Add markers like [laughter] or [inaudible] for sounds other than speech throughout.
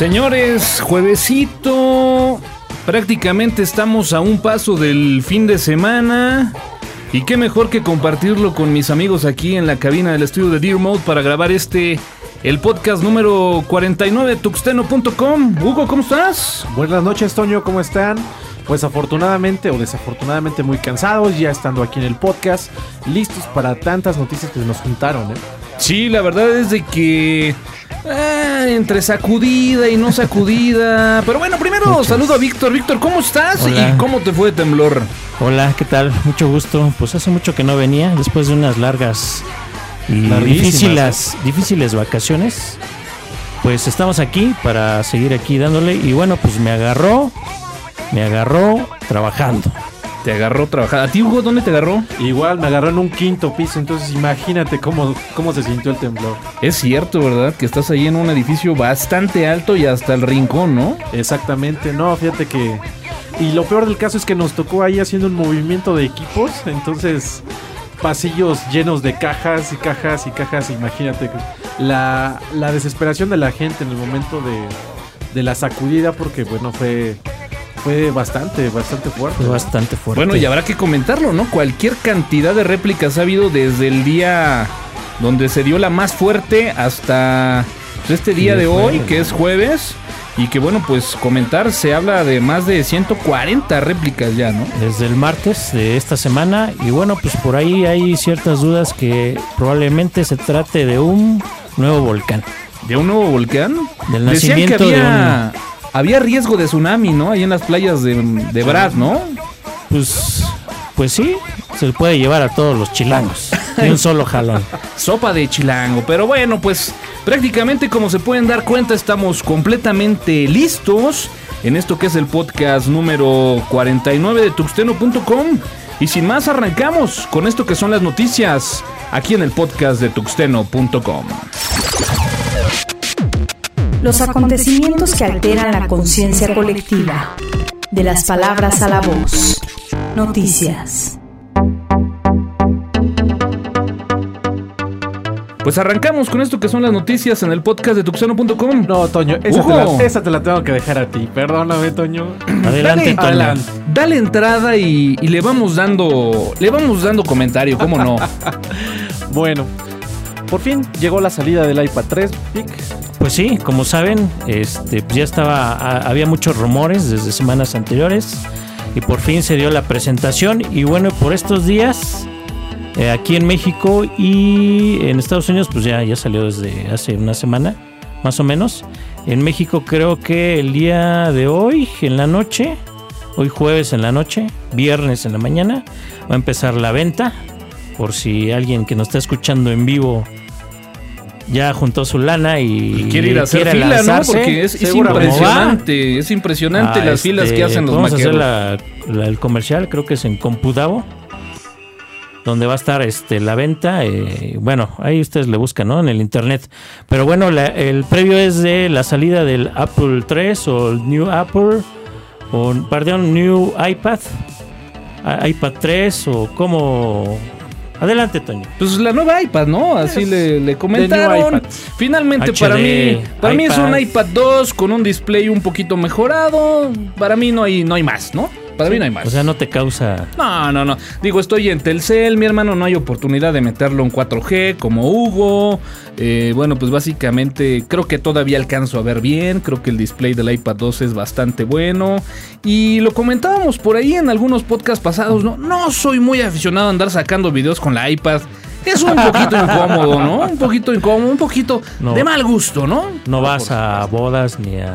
Señores, juevesito. Prácticamente estamos a un paso del fin de semana. Y qué mejor que compartirlo con mis amigos aquí en la cabina del estudio de Dear Mode para grabar este, el podcast número 49 de tuxteno.com. Hugo, ¿cómo estás? Buenas noches, Toño, ¿cómo están? Pues afortunadamente o desafortunadamente muy cansados, ya estando aquí en el podcast, listos para tantas noticias que nos juntaron, ¿eh? Sí, la verdad es de que eh, entre sacudida y no sacudida. Pero bueno, primero saludo a Víctor. Víctor, ¿cómo estás? Hola. ¿Y cómo te fue de temblor? Hola, ¿qué tal? Mucho gusto. Pues hace mucho que no venía, después de unas largas y difíciles, difíciles vacaciones. Pues estamos aquí para seguir aquí dándole y bueno, pues me agarró, me agarró trabajando. Te agarró trabajar. ¿A ti, Hugo, dónde te agarró? Igual me agarró en un quinto piso, entonces imagínate cómo, cómo se sintió el temblor. Es cierto, ¿verdad? Que estás ahí en un edificio bastante alto y hasta el rincón, ¿no? Exactamente, no, fíjate que... Y lo peor del caso es que nos tocó ahí haciendo un movimiento de equipos, entonces pasillos llenos de cajas y cajas y cajas, imagínate la, la desesperación de la gente en el momento de, de la sacudida porque bueno, fue, fue bastante, bastante fuerte. Fue bastante fuerte. Bueno, y habrá que comentarlo, ¿no? Cualquier cantidad de réplicas ha habido desde el día donde se dio la más fuerte hasta pues, este día de hoy, que es jueves. Y que bueno, pues comentar, se habla de más de 140 réplicas ya, ¿no? Desde el martes de esta semana y bueno, pues por ahí hay ciertas dudas que probablemente se trate de un nuevo volcán. ¿De un nuevo volcán? Del Decían que nacimiento de había, había riesgo de tsunami, ¿no? Ahí en las playas de, de Brad, ¿no? Pues, pues sí, se puede llevar a todos los chilangos de un solo jalón. [laughs] Sopa de chilango. Pero bueno, pues prácticamente como se pueden dar cuenta, estamos completamente listos en esto que es el podcast número 49 de tuxteno.com. Y sin más, arrancamos con esto que son las noticias aquí en el podcast de tuxteno.com. Los acontecimientos que alteran la conciencia colectiva. De las palabras a la voz. Noticias. Pues arrancamos con esto que son las noticias en el podcast de tuxteno.com. No, Toño, esa te, la, esa te la tengo que dejar a ti. Perdóname, Toño. Adelante, Toño. adelante. Dale entrada y, y le vamos dando. Le vamos dando comentario, ¿cómo no? [laughs] Bueno, por fin llegó la salida del iPad 3, Vic. Pues sí, como saben, este, pues ya estaba, había muchos rumores desde semanas anteriores y por fin se dio la presentación y bueno, por estos días eh, aquí en México y en Estados Unidos pues ya, ya salió desde hace una semana, más o menos. En México creo que el día de hoy, en la noche, hoy jueves en la noche, viernes en la mañana, va a empezar la venta. Por si alguien que nos está escuchando en vivo ya juntó su lana y, Quiere ir a hacer fila, ¿no? Porque es, impresionante. Es impresionante Ah, las filas este, que hacen los Vamos a hacer maqueros. la- la- el comercial, creo que es en Compudavo, donde va a estar este, la venta. eh, bueno, ahí ustedes le buscan, ¿no? En el internet. Pero bueno, la- el previo es de la salida del Apple 3 o el New Apple, o perdón, New iPad, a- iPad 3 o como... Adelante, Toño. Pues la nueva iPad, ¿no? Así le, le comentaron. Finalmente, HD, para mí, para mí es un iPad. iPad 2 con un display un poquito mejorado. Para mí no hay, no hay más, ¿no? Para mí no hay más. O sea, no te causa... No, no, no. Digo, estoy en Telcel, mi hermano, no hay oportunidad de meterlo en 4G como Hugo. Eh, bueno, pues básicamente creo que todavía alcanzo a ver bien. Creo que el display del iPad 2 es bastante bueno. Y lo comentábamos por ahí en algunos podcasts pasados, ¿no? No soy muy aficionado a andar sacando videos con la iPad. Es un poquito [laughs] incómodo, ¿no? Un poquito incómodo, un poquito No. de mal gusto, ¿no? No vas a bodas ni a,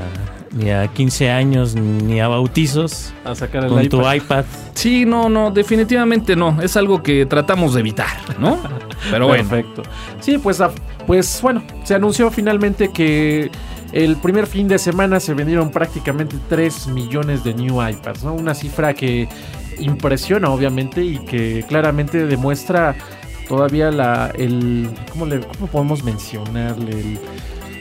ni a 15 años ni a bautizos A sacar el con iPad. tu iPad. Sí, no, no, definitivamente no. Es algo que tratamos de evitar, ¿no? [laughs] Pero bueno. Perfecto. Sí, pues, pues bueno, se anunció finalmente que el primer fin de semana se vendieron prácticamente 3 millones de new iPads, ¿no? Una cifra que impresiona obviamente y que claramente demuestra todavía la el ¿cómo le cómo podemos mencionarle el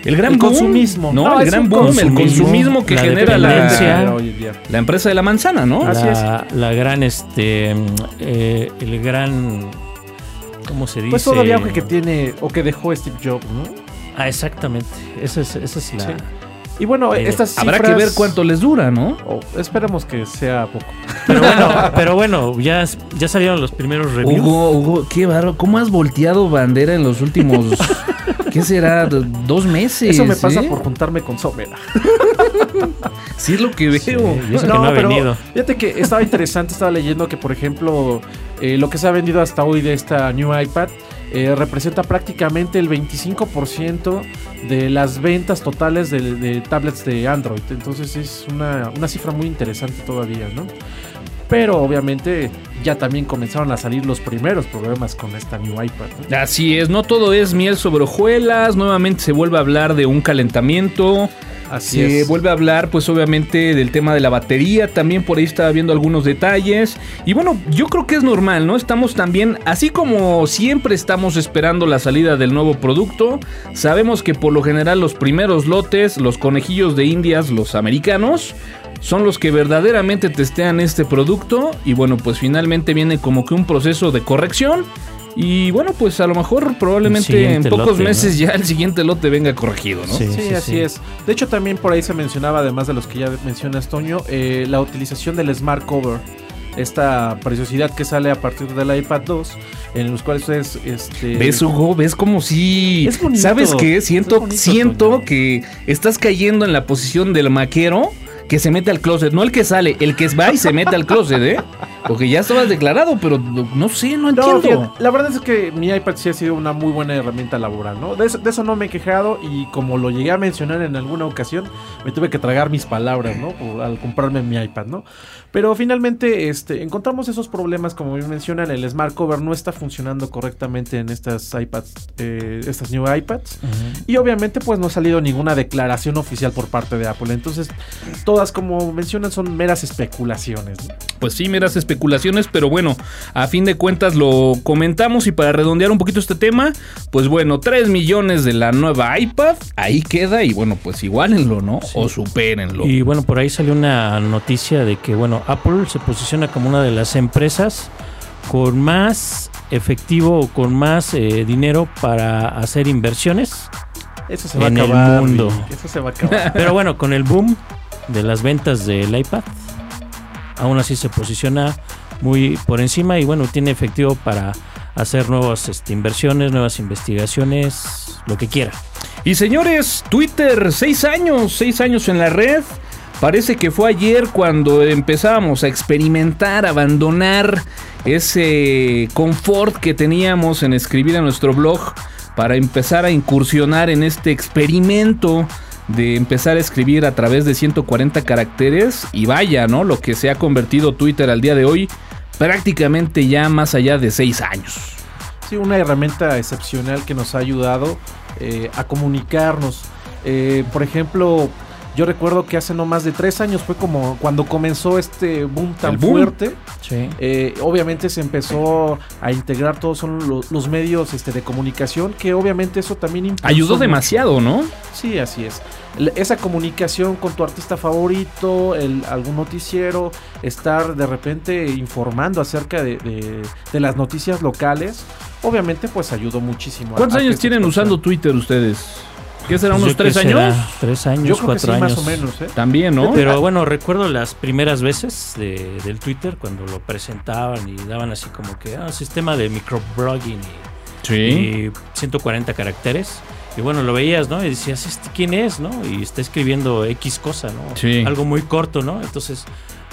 El gran El boom, consumismo. No, No, el gran boom, el consumismo, que la genera la, la empresa de la manzana, ¿no? Así es. la, la gran, este, eh, el gran, ¿cómo se dice? Pues todo el auge que tiene o que dejó Steve Jobs, ¿no? Ah, exactamente. Esa es, esa es la, Sí. Y bueno, Eh, estas Habrá que cifras- ver cuánto les dura, ¿no? Oh, esperemos que sea poco. Pero [laughs] bueno, pero bueno ya, ya salieron los primeros reviews. Hugo, Hugo, qué barro. ¿Cómo has volteado bandera en los últimos. [laughs] ¿Qué será? Dos meses. Eso me pasa ¿eh? por juntarme con Somera. [laughs] Sí, es lo que veo. Sí, que no ha pero venido. Fíjate que estaba interesante, estaba leyendo que, por ejemplo, eh, lo que se ha vendido hasta hoy de esta New iPad eh, representa prácticamente el 25% de las ventas totales de, tablets de Android. Entonces es una, una cifra muy interesante todavía, ¿no? Pero obviamente ya también comenzaron a salir los primeros problemas con esta New iPad. ¿no? Así es, no todo es miel sobre hojuelas. Nuevamente se vuelve a hablar de un calentamiento. Así Se es. vuelve a hablar, pues obviamente, del tema de la batería. También por ahí estaba viendo algunos detalles. Y bueno, yo creo que es normal, ¿no? Estamos también, así como siempre estamos esperando la salida del nuevo producto. Sabemos que por lo general los primeros lotes, los conejillos de indias, los americanos, son los que verdaderamente testean este producto. Y bueno, pues finalmente viene como que un proceso de corrección. Y bueno, pues a lo mejor probablemente en pocos lote, ¿no? meses ya el siguiente lote venga corregido, ¿no? Sí, Sí, sí, así sí. es. De hecho, también por ahí se mencionaba, además de los que ya mencionas, Toño, eh, la utilización del Smart Cover. Esta preciosidad que sale a partir del iPad 2, en los cuales ustedes. Este, ¿Ves, Hugo? ¿Ves como si... Es bonito. ¿Sabes qué? Es Siento, bonito, siento Toño. que estás cayendo en la posición del maquero que se mete al closet. No el que sale, el que va y se mete al closet, ¿eh? Porque ya estabas declarado, pero no, sé, no No, entiendo. fíjate, la verdad es que mi iPad sí ha sido una muy buena herramienta laboral, ¿no? De eso, de eso no me he quejado y como lo llegué a mencionar en alguna ocasión, me tuve que tragar mis palabras, ¿no? Por- al comprarme mi iPad, ¿no? Pero finalmente este, encontramos esos problemas, como bien mencionan, el Smart Cover no está funcionando correctamente en estas iPads, eh, estas new iPads. Y obviamente pues no ha salido ninguna declaración oficial por parte de Apple. Entonces, todas como mencionan son meras especulaciones. ¿no? Pues sí, meras especulaciones, pero bueno, a fin de cuentas lo comentamos y para redondear un poquito este tema, pues bueno, 3 millones de la nueva iPad, ahí queda y bueno, pues igualenlo, ¿no? O supérenlo. Y bueno, por ahí salió una noticia de que, bueno, Apple se posiciona como una de las empresas con más efectivo o con más eh, dinero para hacer inversiones. Eso se va En a el acabar. mundo. Vic, Eso se va a acabar. Pero bueno, con el boom de las ventas del iPad, aún así se posiciona muy por encima y bueno, tiene efectivo para hacer nuevas este, inversiones, nuevas investigaciones, lo que quiera. Y señores, Twitter, seis años, seis años en la red. Parece que fue ayer cuando empezábamos a experimentar, abandonar ese confort que teníamos en escribir en nuestro blog para empezar a incursionar en este experimento de empezar a escribir a través de 140 caracteres y vaya, ¿no? Lo que se ha convertido Twitter al día de hoy prácticamente ya más allá de seis años. Sí, una herramienta excepcional que nos ha ayudado eh, a comunicarnos. Eh, por ejemplo, yo recuerdo que hace no más de tres años fue como cuando comenzó este boom tan boom. fuerte. Sí. Eh, obviamente se empezó a integrar todos son los medios este, de comunicación, que obviamente eso también Ayudó demasiado, ¿no? Sí, así es. Esa comunicación con tu artista favorito, el, algún noticiero, estar de repente informando acerca de, de- de las noticias locales, obviamente pues ayudó muchísimo. ¿Cuántos a años tienen usando Twitter ustedes? ¿Qué será? Pues ¿Unos tres años? Tres años, Yo creo que cuatro sí, años. más o menos, ¿eh? También, ¿no? Pero bueno, recuerdo las primeras veces de- del Twitter cuando lo presentaban y daban así como que ah, sistema de microblogging y, sí. y 140 caracteres. Y bueno, lo veías, ¿no? Y decías, ¿este quién es, no? Y está escribiendo X cosa, ¿no? Sí. Algo muy corto, ¿no? Entonces,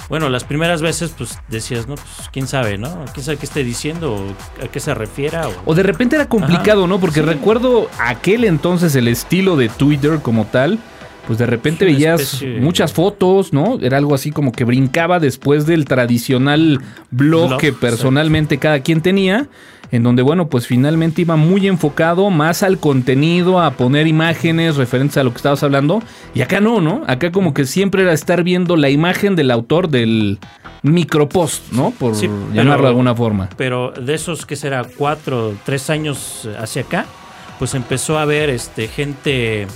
bueno, las primeras veces, pues decías, ¿no? Pues quién sabe, ¿no? ¿Quién sabe qué esté diciendo? O ¿A qué se refiera? O, O de repente era complicado, ¿no? Porque recuerdo aquel entonces el estilo de Twitter como tal. Pues de repente Es veías especie- muchas fotos, ¿no? Era algo así como que brincaba después del tradicional blog Blog, que personalmente cada quien tenía. En donde, bueno, pues finalmente iba muy enfocado más al contenido, a poner imágenes referentes a lo que estabas hablando. Y acá no, ¿no? Acá como que siempre era estar viendo la imagen del autor del micropost, ¿no? Por Sí, llamarlo de alguna forma. pero de esos que será cuatro, tres años hacia acá, pues empezó a haber este gente,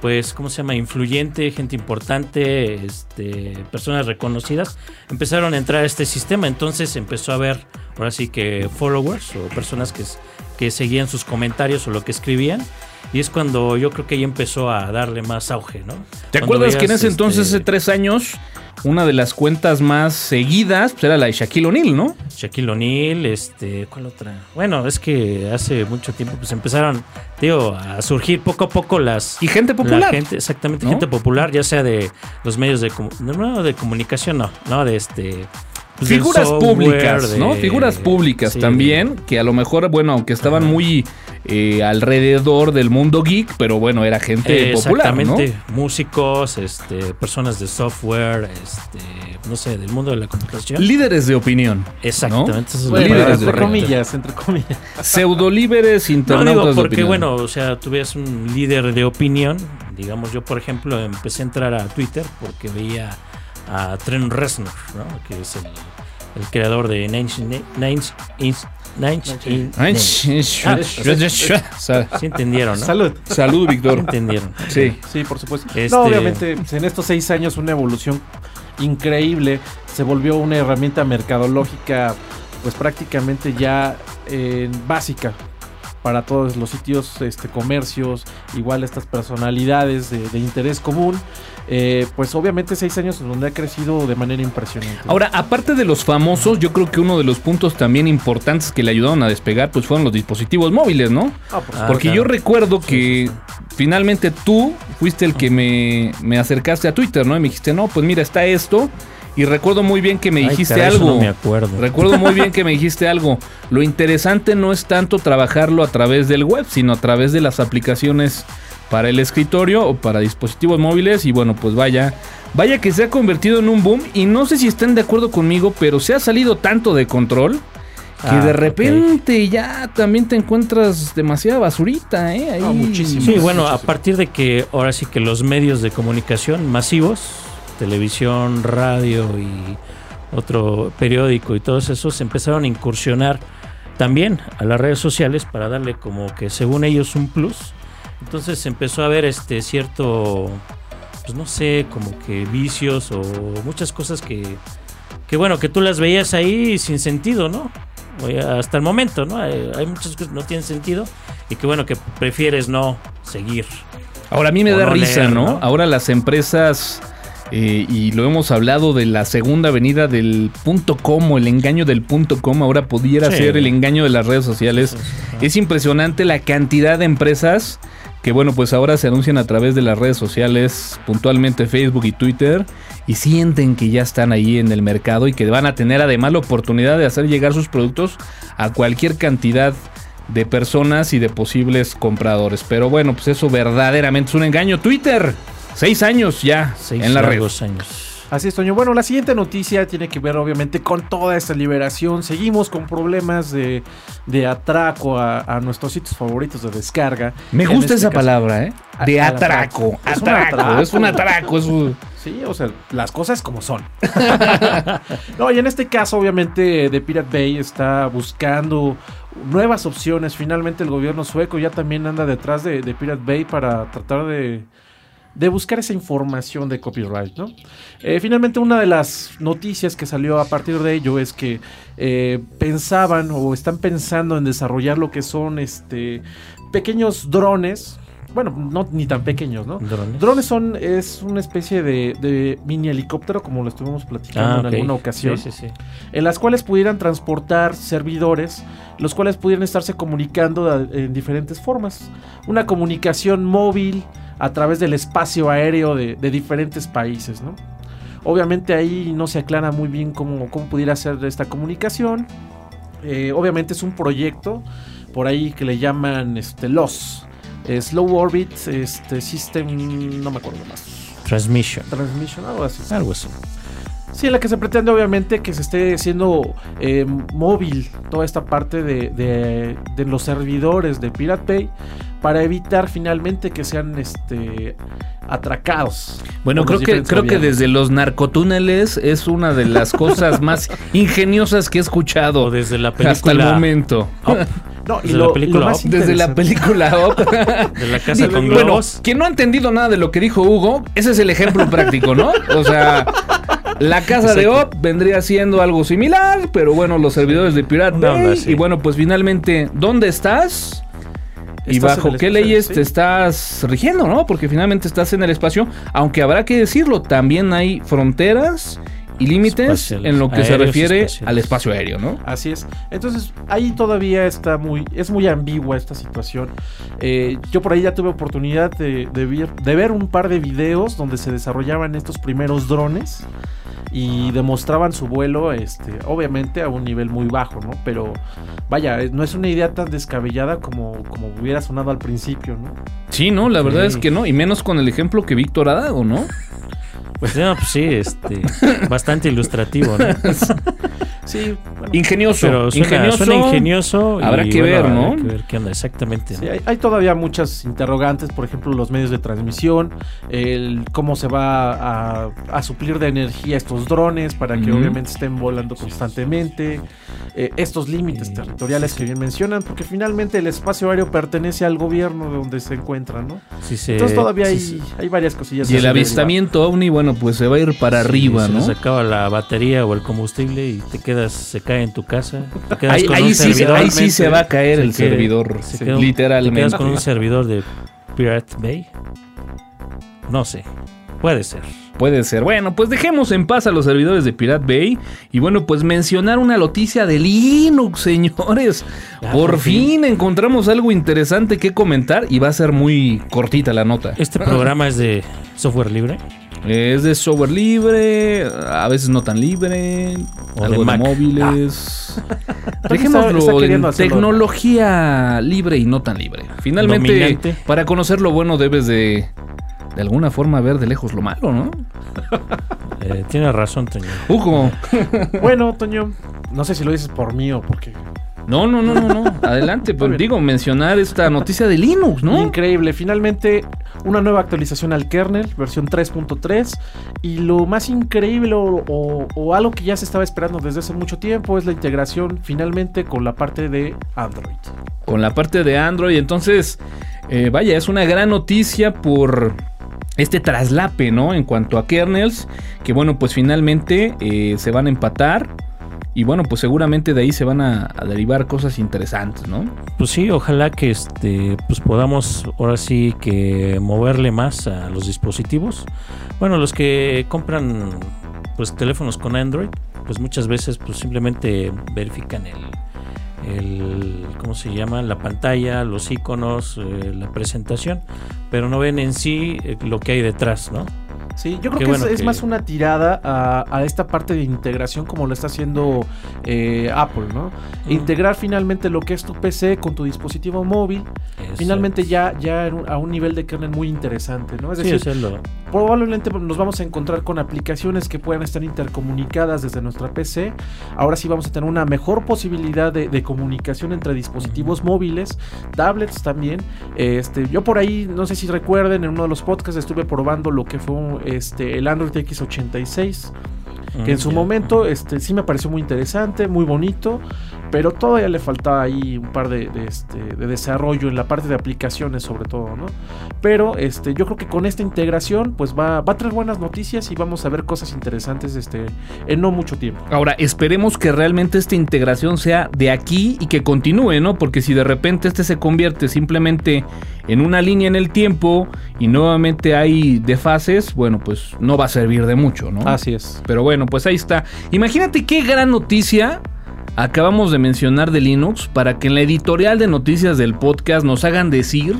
pues, ¿cómo se llama? Influyente, gente importante, este, personas reconocidas, empezaron a entrar a este sistema. Entonces empezó a haber, ahora sí que followers o personas que, que seguían sus comentarios o lo que escribían. Y es cuando yo creo que ahí empezó a darle más auge, ¿no? ¿Te Cuando acuerdas que en ese entonces, este, hace tres años, una de las cuentas más seguidas pues, era la de Shaquille O'Neal, ¿no? Shaquille O'Neal, este, ¿cuál otra? Bueno, es que hace mucho tiempo pues empezaron, digo, a surgir poco a poco las Y gente la popular. gente, exactamente, ¿no? gente popular, ya sea de los medios de no, de comunicación, no, no, de este pues, Figuras software, públicas, de- ¿no? Figuras públicas sí, también, que a lo mejor, bueno, aunque estaban muy eh, alrededor del mundo geek, pero bueno, era gente Eh, popular, ¿no? Exactamente, músicos, este, personas de software, este, no sé, del mundo de la computación. Líderes de opinión. Exactamente, la Bueno, líderes de entre comillas, entre comillas. Pseudolíderes No internautas digo de porque, opinión. bueno, o sea, tú ves un líder de opinión. Digamos, yo, por ejemplo, empecé a entrar a Twitter porque veía a Trent Reznor, ¿no? Que es el, el creador de Nine Inch Nails. entendieron, ¿no? Salud. Salud, Víctor. entendieron. Sí. Sí, por supuesto. Este- No, obviamente, en estos seis años una evolución increíble. Se volvió una herramienta mercadológica, pues prácticamente ya eh, básica para todos los sitios, este, comercios, igual estas personalidades de, de interés común. Eh, pues obviamente seis años en donde ha crecido de manera impresionante. Ahora, aparte de los famosos, yo creo que uno de los puntos también importantes que le ayudaron a despegar, pues fueron los dispositivos móviles, ¿no? Ah, por Ah, Porque claro. yo recuerdo Sí, que sí, finalmente tú fuiste el que me, me acercaste a Twitter, ¿no? Y me dijiste, no, pues mira, está esto. Y recuerdo muy bien que me Ay, dijiste caray, algo. No me acuerdo. Recuerdo muy bien que me [laughs] dijiste algo. Lo interesante no es tanto trabajarlo a través del web, sino a través de las aplicaciones para el escritorio o para dispositivos móviles. Y bueno, pues vaya, vaya que se ha convertido en un boom. Y no sé si estén de acuerdo conmigo, pero se ha salido tanto de control que Ah, de repente ya también te encuentras demasiada basurita, ¿eh? Ahí. No, muchísimo. Sí, bueno, a partir de que ahora sí que los medios de comunicación masivos, televisión, radio y otro periódico y todos esos empezaron a incursionar también a las redes sociales para darle como que según ellos un plus. Entonces empezó a haber este cierto, pues no sé, como que vicios o muchas cosas que, que bueno, que tú las veías ahí sin sentido, ¿no? Hasta el momento, ¿no? Hay, hay muchas cosas que no tienen sentido y que bueno, que prefieres no seguir. Ahora a mí me O da no risa, leer, ¿no? ¿no? Ahora las empresas, eh, y lo hemos hablado de la segunda venida del punto com o el engaño del punto com, ahora pudiera Sí. ser el engaño de las redes sociales. Es impresionante la cantidad de empresas que, bueno, pues ahora se anuncian a través de las redes sociales, puntualmente Facebook y Twitter, y sienten que ya están ahí en el mercado y que van a tener además la oportunidad de hacer llegar sus productos a cualquier cantidad de personas y de posibles compradores. Pero bueno, pues eso verdaderamente es un engaño. Twitter, seis años ya Seis en la red. años. Así es, Toño. Bueno, la siguiente noticia tiene que ver obviamente con toda esta liberación. Seguimos con problemas de, de atraco a, a nuestros sitios favoritos de descarga. Me En gusta este esa caso- palabra, ¿eh? De atraco. atraco. Es un Atraco. atraco. Es un atraco. Es un... Sí, o sea, las cosas como son. [laughs] no, y en este caso, obviamente, The Pirate Bay está buscando nuevas opciones. Finalmente, el gobierno sueco ya también anda detrás de, de Pirate Bay para tratar de, de buscar esa información de copyright, ¿no? Eh, finalmente, una de las noticias que salió a partir de ello es que eh, pensaban o están pensando en desarrollar lo que son este pequeños drones. Bueno, no ni tan pequeños, ¿no? Drones. Drones son, es una especie de, de mini helicóptero, como lo estuvimos platicando Ah, en alguna ocasión, Sí, sí, sí. en las cuales pudieran transportar servidores, los cuales pudieran estarse comunicando a- en diferentes formas. Una comunicación móvil a través del espacio aéreo de, de diferentes países, ¿no? Obviamente ahí no se aclara muy bien cómo, cómo pudiera ser esta comunicación. Eh, obviamente es un proyecto por ahí que le llaman este, LOS. eh, Slow Orbit este, System, no me acuerdo más. Transmission. Transmission, algo así. Algo así. Sí, en la que se pretende obviamente que se esté haciendo eh, móvil toda esta parte de, de- de los servidores de Pirate Bay para evitar finalmente que sean este atracados. Bueno, creo que, creo que desde los narcotúneles es una de las cosas [laughs] más ingeniosas que he escuchado O desde la película. hasta el momento. Up, No, y desde lo, la película lo Up, Desde la película Up. [laughs] de la casa con bueno, globos. quien no ha entendido nada de lo que dijo Hugo, ese es el ejemplo [laughs] práctico, ¿no? O sea, la casa de. Op vendría siendo algo similar, pero bueno, los servidores de Pirate onda Bay. Y bueno, pues finalmente, ¿dónde estás? Y bajo qué leyes sí. te estás rigiendo, ¿no? Porque finalmente estás en el espacio, aunque habrá que decirlo, también hay fronteras y límites en lo que se refiere espaciales. al espacio aéreo, ¿no? Así es. Entonces, ahí todavía está muy, es muy ambigua esta situación. Eh, yo por ahí ya tuve oportunidad de, de ver, de ver un par de videos donde se desarrollaban estos primeros drones y demostraban su vuelo, este, obviamente a un nivel muy bajo, ¿no? Pero vaya, eh, no es una idea tan descabellada como, como hubiera sonado al principio, ¿no? Sí, no, la verdad es que no, y menos con el ejemplo que Víctor ha dado, ¿no? Pues, no, pues sí, este, bastante ilustrativo, ¿no? [laughs] Sí, bueno, Ingenioso, Pero suena ingenioso. suena ingenioso. y, Habrá que bueno, ver, ¿no? habrá que ver qué onda exactamente. Sí, ¿no? hay, hay todavía muchas interrogantes, por ejemplo, los medios de transmisión, el cómo se va a, a suplir de energía estos drones para que obviamente estén volando constantemente, eh, estos límites territoriales que bien mencionan, porque finalmente el espacio aéreo pertenece al gobierno de donde se encuentra, ¿no? Sí Entonces todavía sí hay, hay varias cosillas. Y el avistamiento ovni, bueno, pues se va a ir para sí, arriba, se ¿no? les acaba la batería o el combustible y te quedas, se cae en tu casa. Te quedas Ahí, con ahí un sí, se- servidor. ahí sí se va a caer Se el servidor, se queda- literalmente. ¿Te quedas con un servidor de Pirate Bay? No sé. Puede ser. Puede ser. Bueno, pues dejemos en paz a los servidores de Pirate Bay. Y bueno, pues mencionar una noticia de Linux, [laughs] señores. Ya, por por fin encontramos algo interesante que comentar y va a ser muy cortita la nota. Este programa es de software libre. Es de software libre, a veces no tan libre, O algo de de, móviles. [laughs] está- Dejémoslo está en queriendo hacerlo. tecnología libre y no tan libre. Finalmente, Dominante. para conocer lo bueno debes de de alguna forma ver de lejos lo malo, ¿no? [laughs] Eh, tienes razón, Toño. Hugo. Bueno, [laughs] Toño, no sé si lo dices por mí o porque... No, no, no, no, no. Adelante, pues digo, mencionar esta noticia de Linux, ¿no? Increíble, finalmente una nueva actualización al kernel, versión 3.3. Y lo más increíble o, o- o algo que ya se estaba esperando desde hace mucho tiempo es la integración finalmente con la parte de Android. Con la parte de Android. Entonces, eh, vaya, es una gran noticia por este traslape, ¿no? En cuanto a kernels, que bueno, pues finalmente eh, se van a empatar. Y bueno, pues seguramente de ahí se van a, derivar cosas interesantes, ¿no? Pues sí, ojalá que este pues podamos ahora sí que moverle más a los dispositivos. Bueno, los que compran pues teléfonos con Android, pues muchas veces pues simplemente verifican el, el ¿cómo se llama? la pantalla, los iconos, eh, la presentación, pero no ven en sí eh, lo que hay detrás, ¿no? Sí, yo creo Qué que bueno es, es más una tirada a, a esta parte de integración como lo está haciendo eh, Apple, ¿no? Integrar finalmente lo que es tu PC con tu dispositivo móvil, Eso. finalmente ya, ya a un nivel de kernel muy interesante, ¿no? Es Sí, decir, lo- probablemente nos vamos a encontrar con aplicaciones que puedan estar intercomunicadas desde nuestra PC. Ahora sí vamos a tener una mejor posibilidad de, de comunicación entre dispositivos móviles, tablets también. Este, yo por ahí, no sé si recuerden, en uno de los podcasts estuve probando lo que fue este, el Android X86 que en su Mm, momento este, sí me pareció muy interesante, muy bonito, pero todavía le faltaba ahí un par de, de, este, de desarrollo en la parte de aplicaciones sobre todo, ¿no? Pero este, yo creo que con esta integración pues va, va a traer buenas noticias y vamos a ver cosas interesantes este, en no mucho tiempo. Ahora, esperemos que realmente esta integración sea de aquí y que continúe, ¿no? Porque si de repente este se convierte simplemente en una línea en el tiempo y nuevamente hay desfases, bueno, pues no va a servir de mucho, ¿no? Así es. Pero bueno, pues ahí está. Imagínate qué gran noticia acabamos de mencionar de Linux para que en la editorial de noticias del podcast nos hagan decir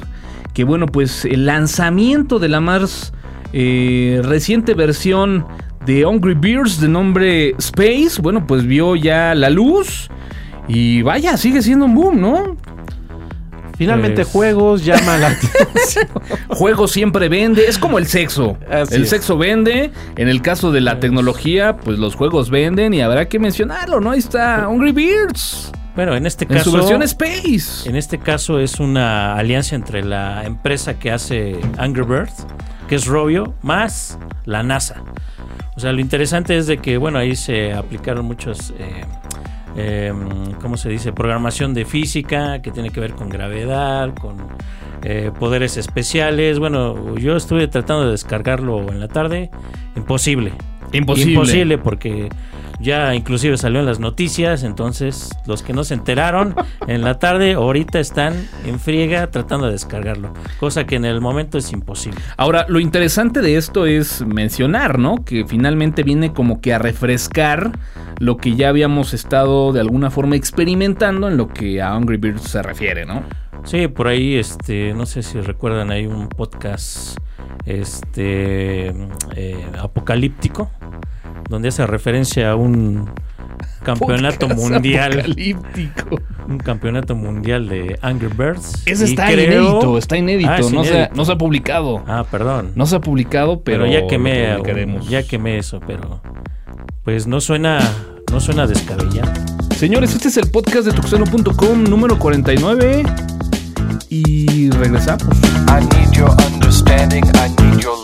que, bueno, pues el lanzamiento de la más eh, reciente versión de Hungry Bears de nombre Space, bueno, pues vio ya la luz. Y vaya, sigue siendo un boom, ¿no? Finalmente Pues- juegos llama la [laughs] atención. Juego siempre vende, es como el sexo. Así el es. sexo vende, en el caso de la tecnología, pues los juegos venden y habrá que mencionarlo, ¿no? Ahí está Hungry Beards Bueno, en este en caso su versión Space. En este caso es una alianza entre la empresa que hace Angry Birds, que es Robio, más la NASA. O sea, lo interesante es de que, bueno, ahí se aplicaron muchos, eh, eh, ¿cómo se dice? Programación de física, que tiene que ver con gravedad, con eh, poderes especiales. Bueno, yo estuve tratando de descargarlo en la tarde, imposible. Imposible. Imposible porque ya inclusive salió en las noticias, entonces los que no se enteraron en la tarde ahorita están en friega tratando de descargarlo, cosa que en el momento es imposible. Ahora, lo interesante de esto es mencionar, ¿no? Que finalmente viene como que a refrescar lo que ya habíamos estado de alguna forma experimentando en lo que a Angry Birds se refiere, ¿no? Sí, por ahí, este, no sé si recuerdan, hay un podcast, este, eh, apocalíptico, donde hace referencia a un campeonato Podcast mundial, apocalíptico. un campeonato mundial de Angry Birds. Ese Y está creo- inédito, está inédito, Ah, es no, Se, ha- no se ha publicado. Ah, perdón. No se ha publicado, pero, pero, ya quemé, ya quemé eso, pero pues no suena, no suena descabellado. Señores, este es el podcast de tuxeno.com número 49 y regresamos. I need your understanding, I need your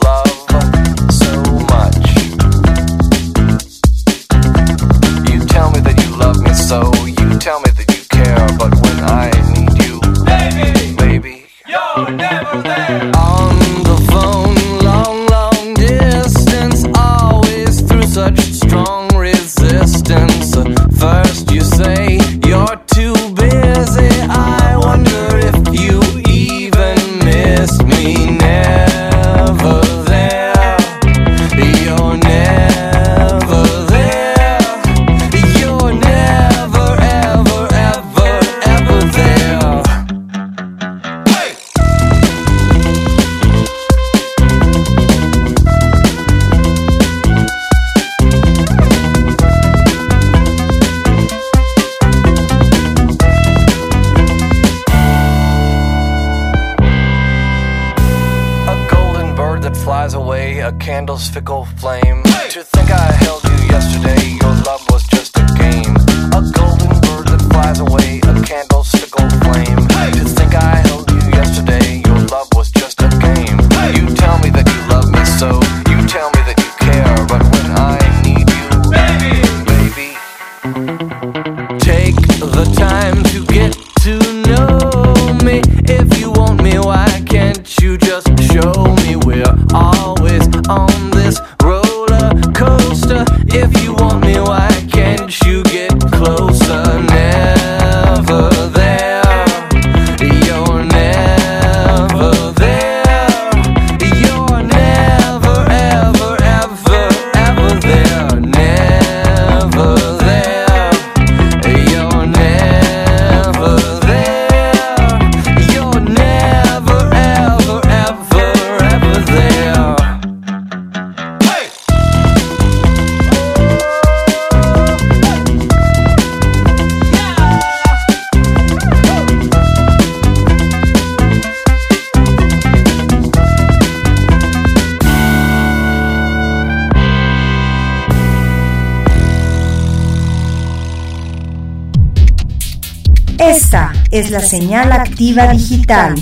es la señal activa digital.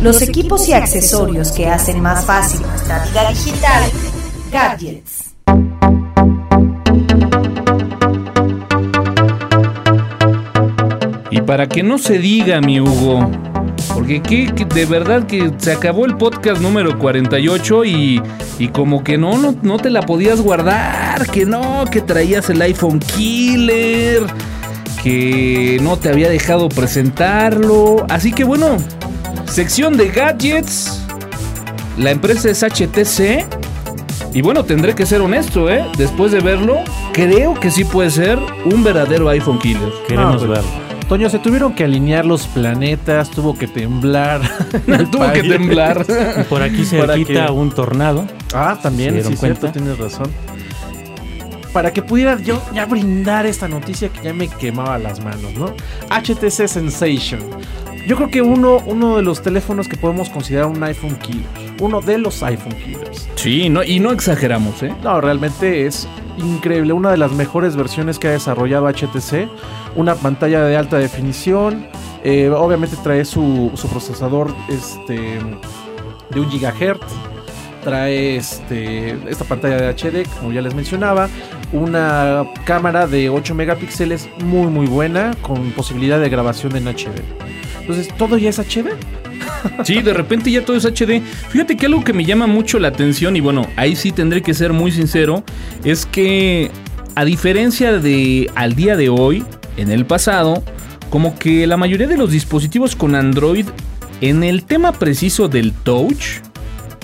Los equipos y accesorios que hacen más fácil nuestra vida digital. Gadgets. Y para que no se diga, mi Hugo, porque que, que de verdad que se acabó el podcast número 48 y, y como que no, no, no te la podías guardar, que no, que traías el iPhone Killer, que no te había dejado presentarlo. Así que bueno, sección de gadgets, la empresa es HTC. Y bueno, tendré que ser honesto, ¿eh? Después de verlo, creo que sí puede ser un verdadero iPhone Killer. Queremos pues, verlo. Toño, se tuvieron que alinear los planetas, tuvo que temblar. [laughs] Tuvo que temblar. [laughs] Y por aquí cerquita que- un tornado. Ah, también, ¿Se sí, dieron cierto, cuenta? tienes razón. Para que pudiera yo ya brindar esta noticia que ya me quemaba las manos, ¿no? HTC Sensation. Yo creo que uno, uno de los teléfonos que podemos considerar un iPhone killer. Uno de los iPhone killers. Sí, no, y no exageramos, ¿eh? No, realmente es increíble. Una de las mejores versiones que ha desarrollado HTC. Una pantalla de alta definición. eh, obviamente trae su, su procesador este, de 1 GHz. Trae este, esta pantalla de HD, como ya les mencionaba. Una cámara de 8 megapíxeles muy muy buena. Con posibilidad de grabación en HD. Entonces, ¿todo ya es HD? Sí, de repente ya todo es HD. Fíjate que algo que me llama mucho la atención, y bueno, ahí sí tendré que ser muy sincero, es que a diferencia de al día de hoy, en el pasado, como que la mayoría de los dispositivos con Android, en el tema preciso del touch,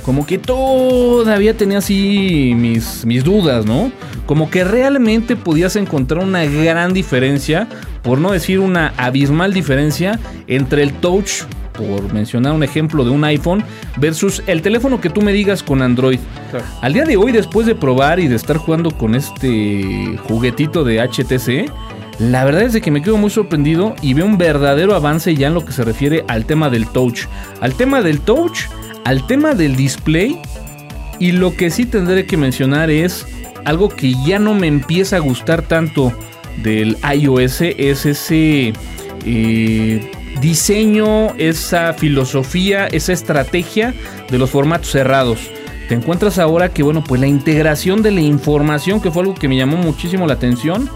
como que todavía tenía así mis, mis dudas, ¿no? Como que realmente podías encontrar una gran diferencia, por no decir una abismal diferencia, entre el touch, por mencionar un ejemplo de un iPhone, versus el teléfono que tú me digas con Android. Claro. Al día de hoy, después de probar y de estar jugando con este juguetito de HTC, la verdad es de que me quedo muy sorprendido y veo un verdadero avance ya en lo que se refiere al tema del touch. Al tema del touch, al tema del display y lo que sí tendré que mencionar es algo que ya no me empieza a gustar tanto del iOS, es ese eh, diseño, esa filosofía, esa estrategia de los formatos cerrados. Te encuentras ahora que, bueno, pues la integración de la información, que fue algo que me llamó muchísimo la atención,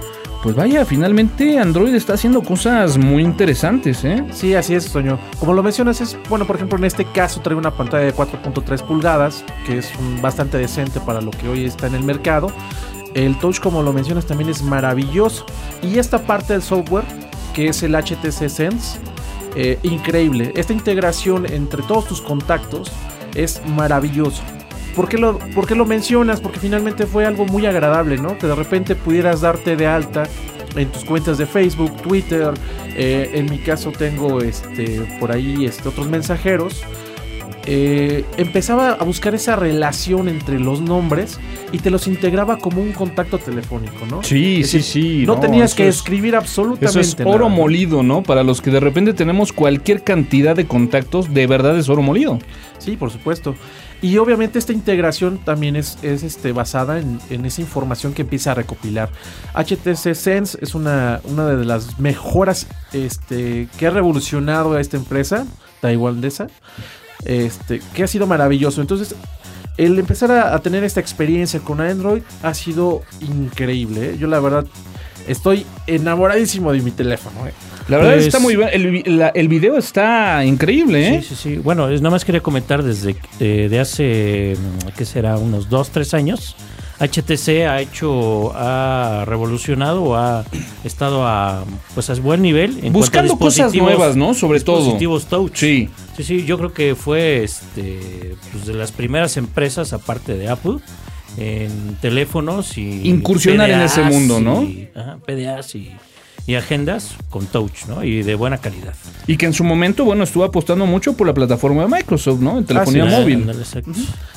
pues vaya, finalmente Android está haciendo cosas muy interesantes, ¿eh? Sí, así es, Toño. Como lo mencionas, es, bueno, por ejemplo, en este caso trae una pantalla de 4.3 pulgadas, que es bastante decente para lo que hoy está en el mercado. El touch, como lo mencionas, también es maravilloso. Y esta parte del software, que es el HTC Sense, eh, increíble. Esta integración entre todos tus contactos es maravilloso. ¿Por qué, lo, ¿Por qué lo mencionas? Porque finalmente fue algo muy agradable, ¿no? Que de repente pudieras darte de alta en tus cuentas de Facebook, Twitter. eh, en mi caso tengo este, por ahí este, otros mensajeros. Eh, empezaba a buscar esa relación entre los nombres y te los integraba como un contacto telefónico, ¿no? Sí, Es sí, decir, sí. No, tenías que es- escribir absolutamente Eso es oro nada. molido, ¿no? Para los que de repente tenemos cualquier cantidad de contactos, de verdad es oro molido. Sí, por supuesto. Y obviamente esta integración también es, es, este, basada en, en esa información que empieza a recopilar. HTC Sense es una, una de las mejoras este, que ha revolucionado a esta empresa taiwanesa, este, que ha sido maravilloso. Entonces, el empezar a, a tener esta experiencia con Android ha sido increíble. ¿eh? Yo la verdad estoy enamoradísimo de mi teléfono. ¿eh? La verdad Pues- está muy bien. El, vi- la- el video está increíble, ¿eh? Sí, sí, sí. Bueno, es, nada más quería comentar desde eh, de hace, ¿qué será? Unos 2, 3 años. HTC ha hecho, ha revolucionado, o ha estado a, pues a buen nivel. en Buscando cosas nuevas, ¿no? Sobre todo. Dispositivos touch. Sí. Sí, sí, yo creo que fue este, pues de las primeras empresas, aparte de Apple, en teléfonos y. Incursionar en ese mundo, ¿no? y- ajá, PDAs y, y agendas con touch, ¿no? Y de buena calidad. Y que en su momento, bueno, estuvo apostando mucho por la plataforma de Microsoft, ¿no? En telefonía Así es. móvil. Ándale, exacto.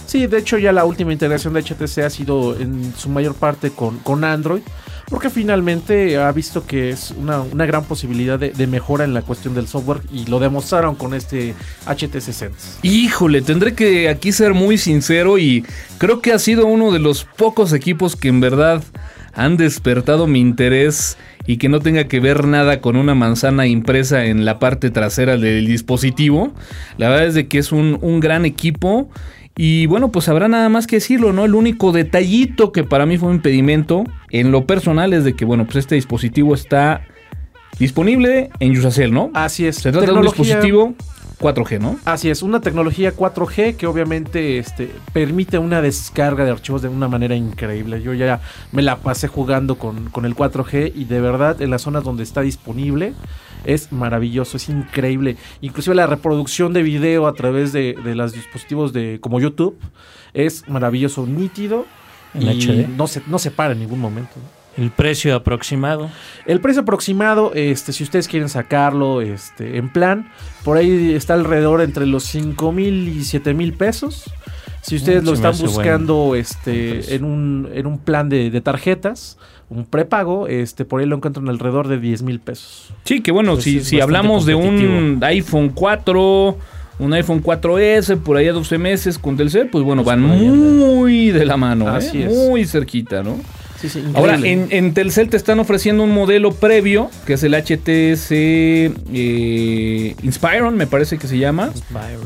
Sí, de hecho ya la última integración de HTC ha sido en su mayor parte con, con Android, porque finalmente ha visto que es una, una gran posibilidad de, de mejora en la cuestión del software y lo demostraron con este HTC Sense. Híjole, tendré que aquí ser muy sincero y creo que ha sido uno de los pocos equipos que en verdad han despertado mi interés y que no tenga que ver nada con una manzana impresa en la parte trasera del dispositivo. La verdad es de que es un, un gran equipo y bueno, pues habrá nada más que decirlo, ¿no? El único detallito que para mí fue un impedimento en lo personal es de que, bueno, pues este dispositivo está disponible en Yusacell, ¿no? Así es. Se trata de un dispositivo 4G, ¿no? Así es, una tecnología 4G que obviamente este, permite una descarga de archivos de una manera increíble. Yo ya me la pasé jugando con, con el 4G y de verdad en las zonas donde está disponible es maravilloso, es increíble. Inclusive la reproducción de video a través de, de los dispositivos de como YouTube es maravilloso, nítido. En y HD. No se, no se para en ningún momento. El precio aproximado. El precio aproximado, este, si ustedes quieren sacarlo este, en plan, por ahí está alrededor entre los 5 mil y 7 mil pesos. Si ustedes Mm, lo se me están buscando este, en, un, en un plan de, de tarjetas, un prepago, este, por ahí lo encuentran alrededor de 10 mil pesos. Sí, que bueno, Pues si, si hablamos de un iPhone 4, un iPhone 4S, por ahí a 12 meses con Telcel, pues bueno, Pues van anda. muy de la mano, ¿eh? Así es. muy cerquita, ¿no? Sí, sí, Ahora, en, en Telcel te están ofreciendo un modelo previo, que es el HTC eh, Inspiron, me parece que se llama.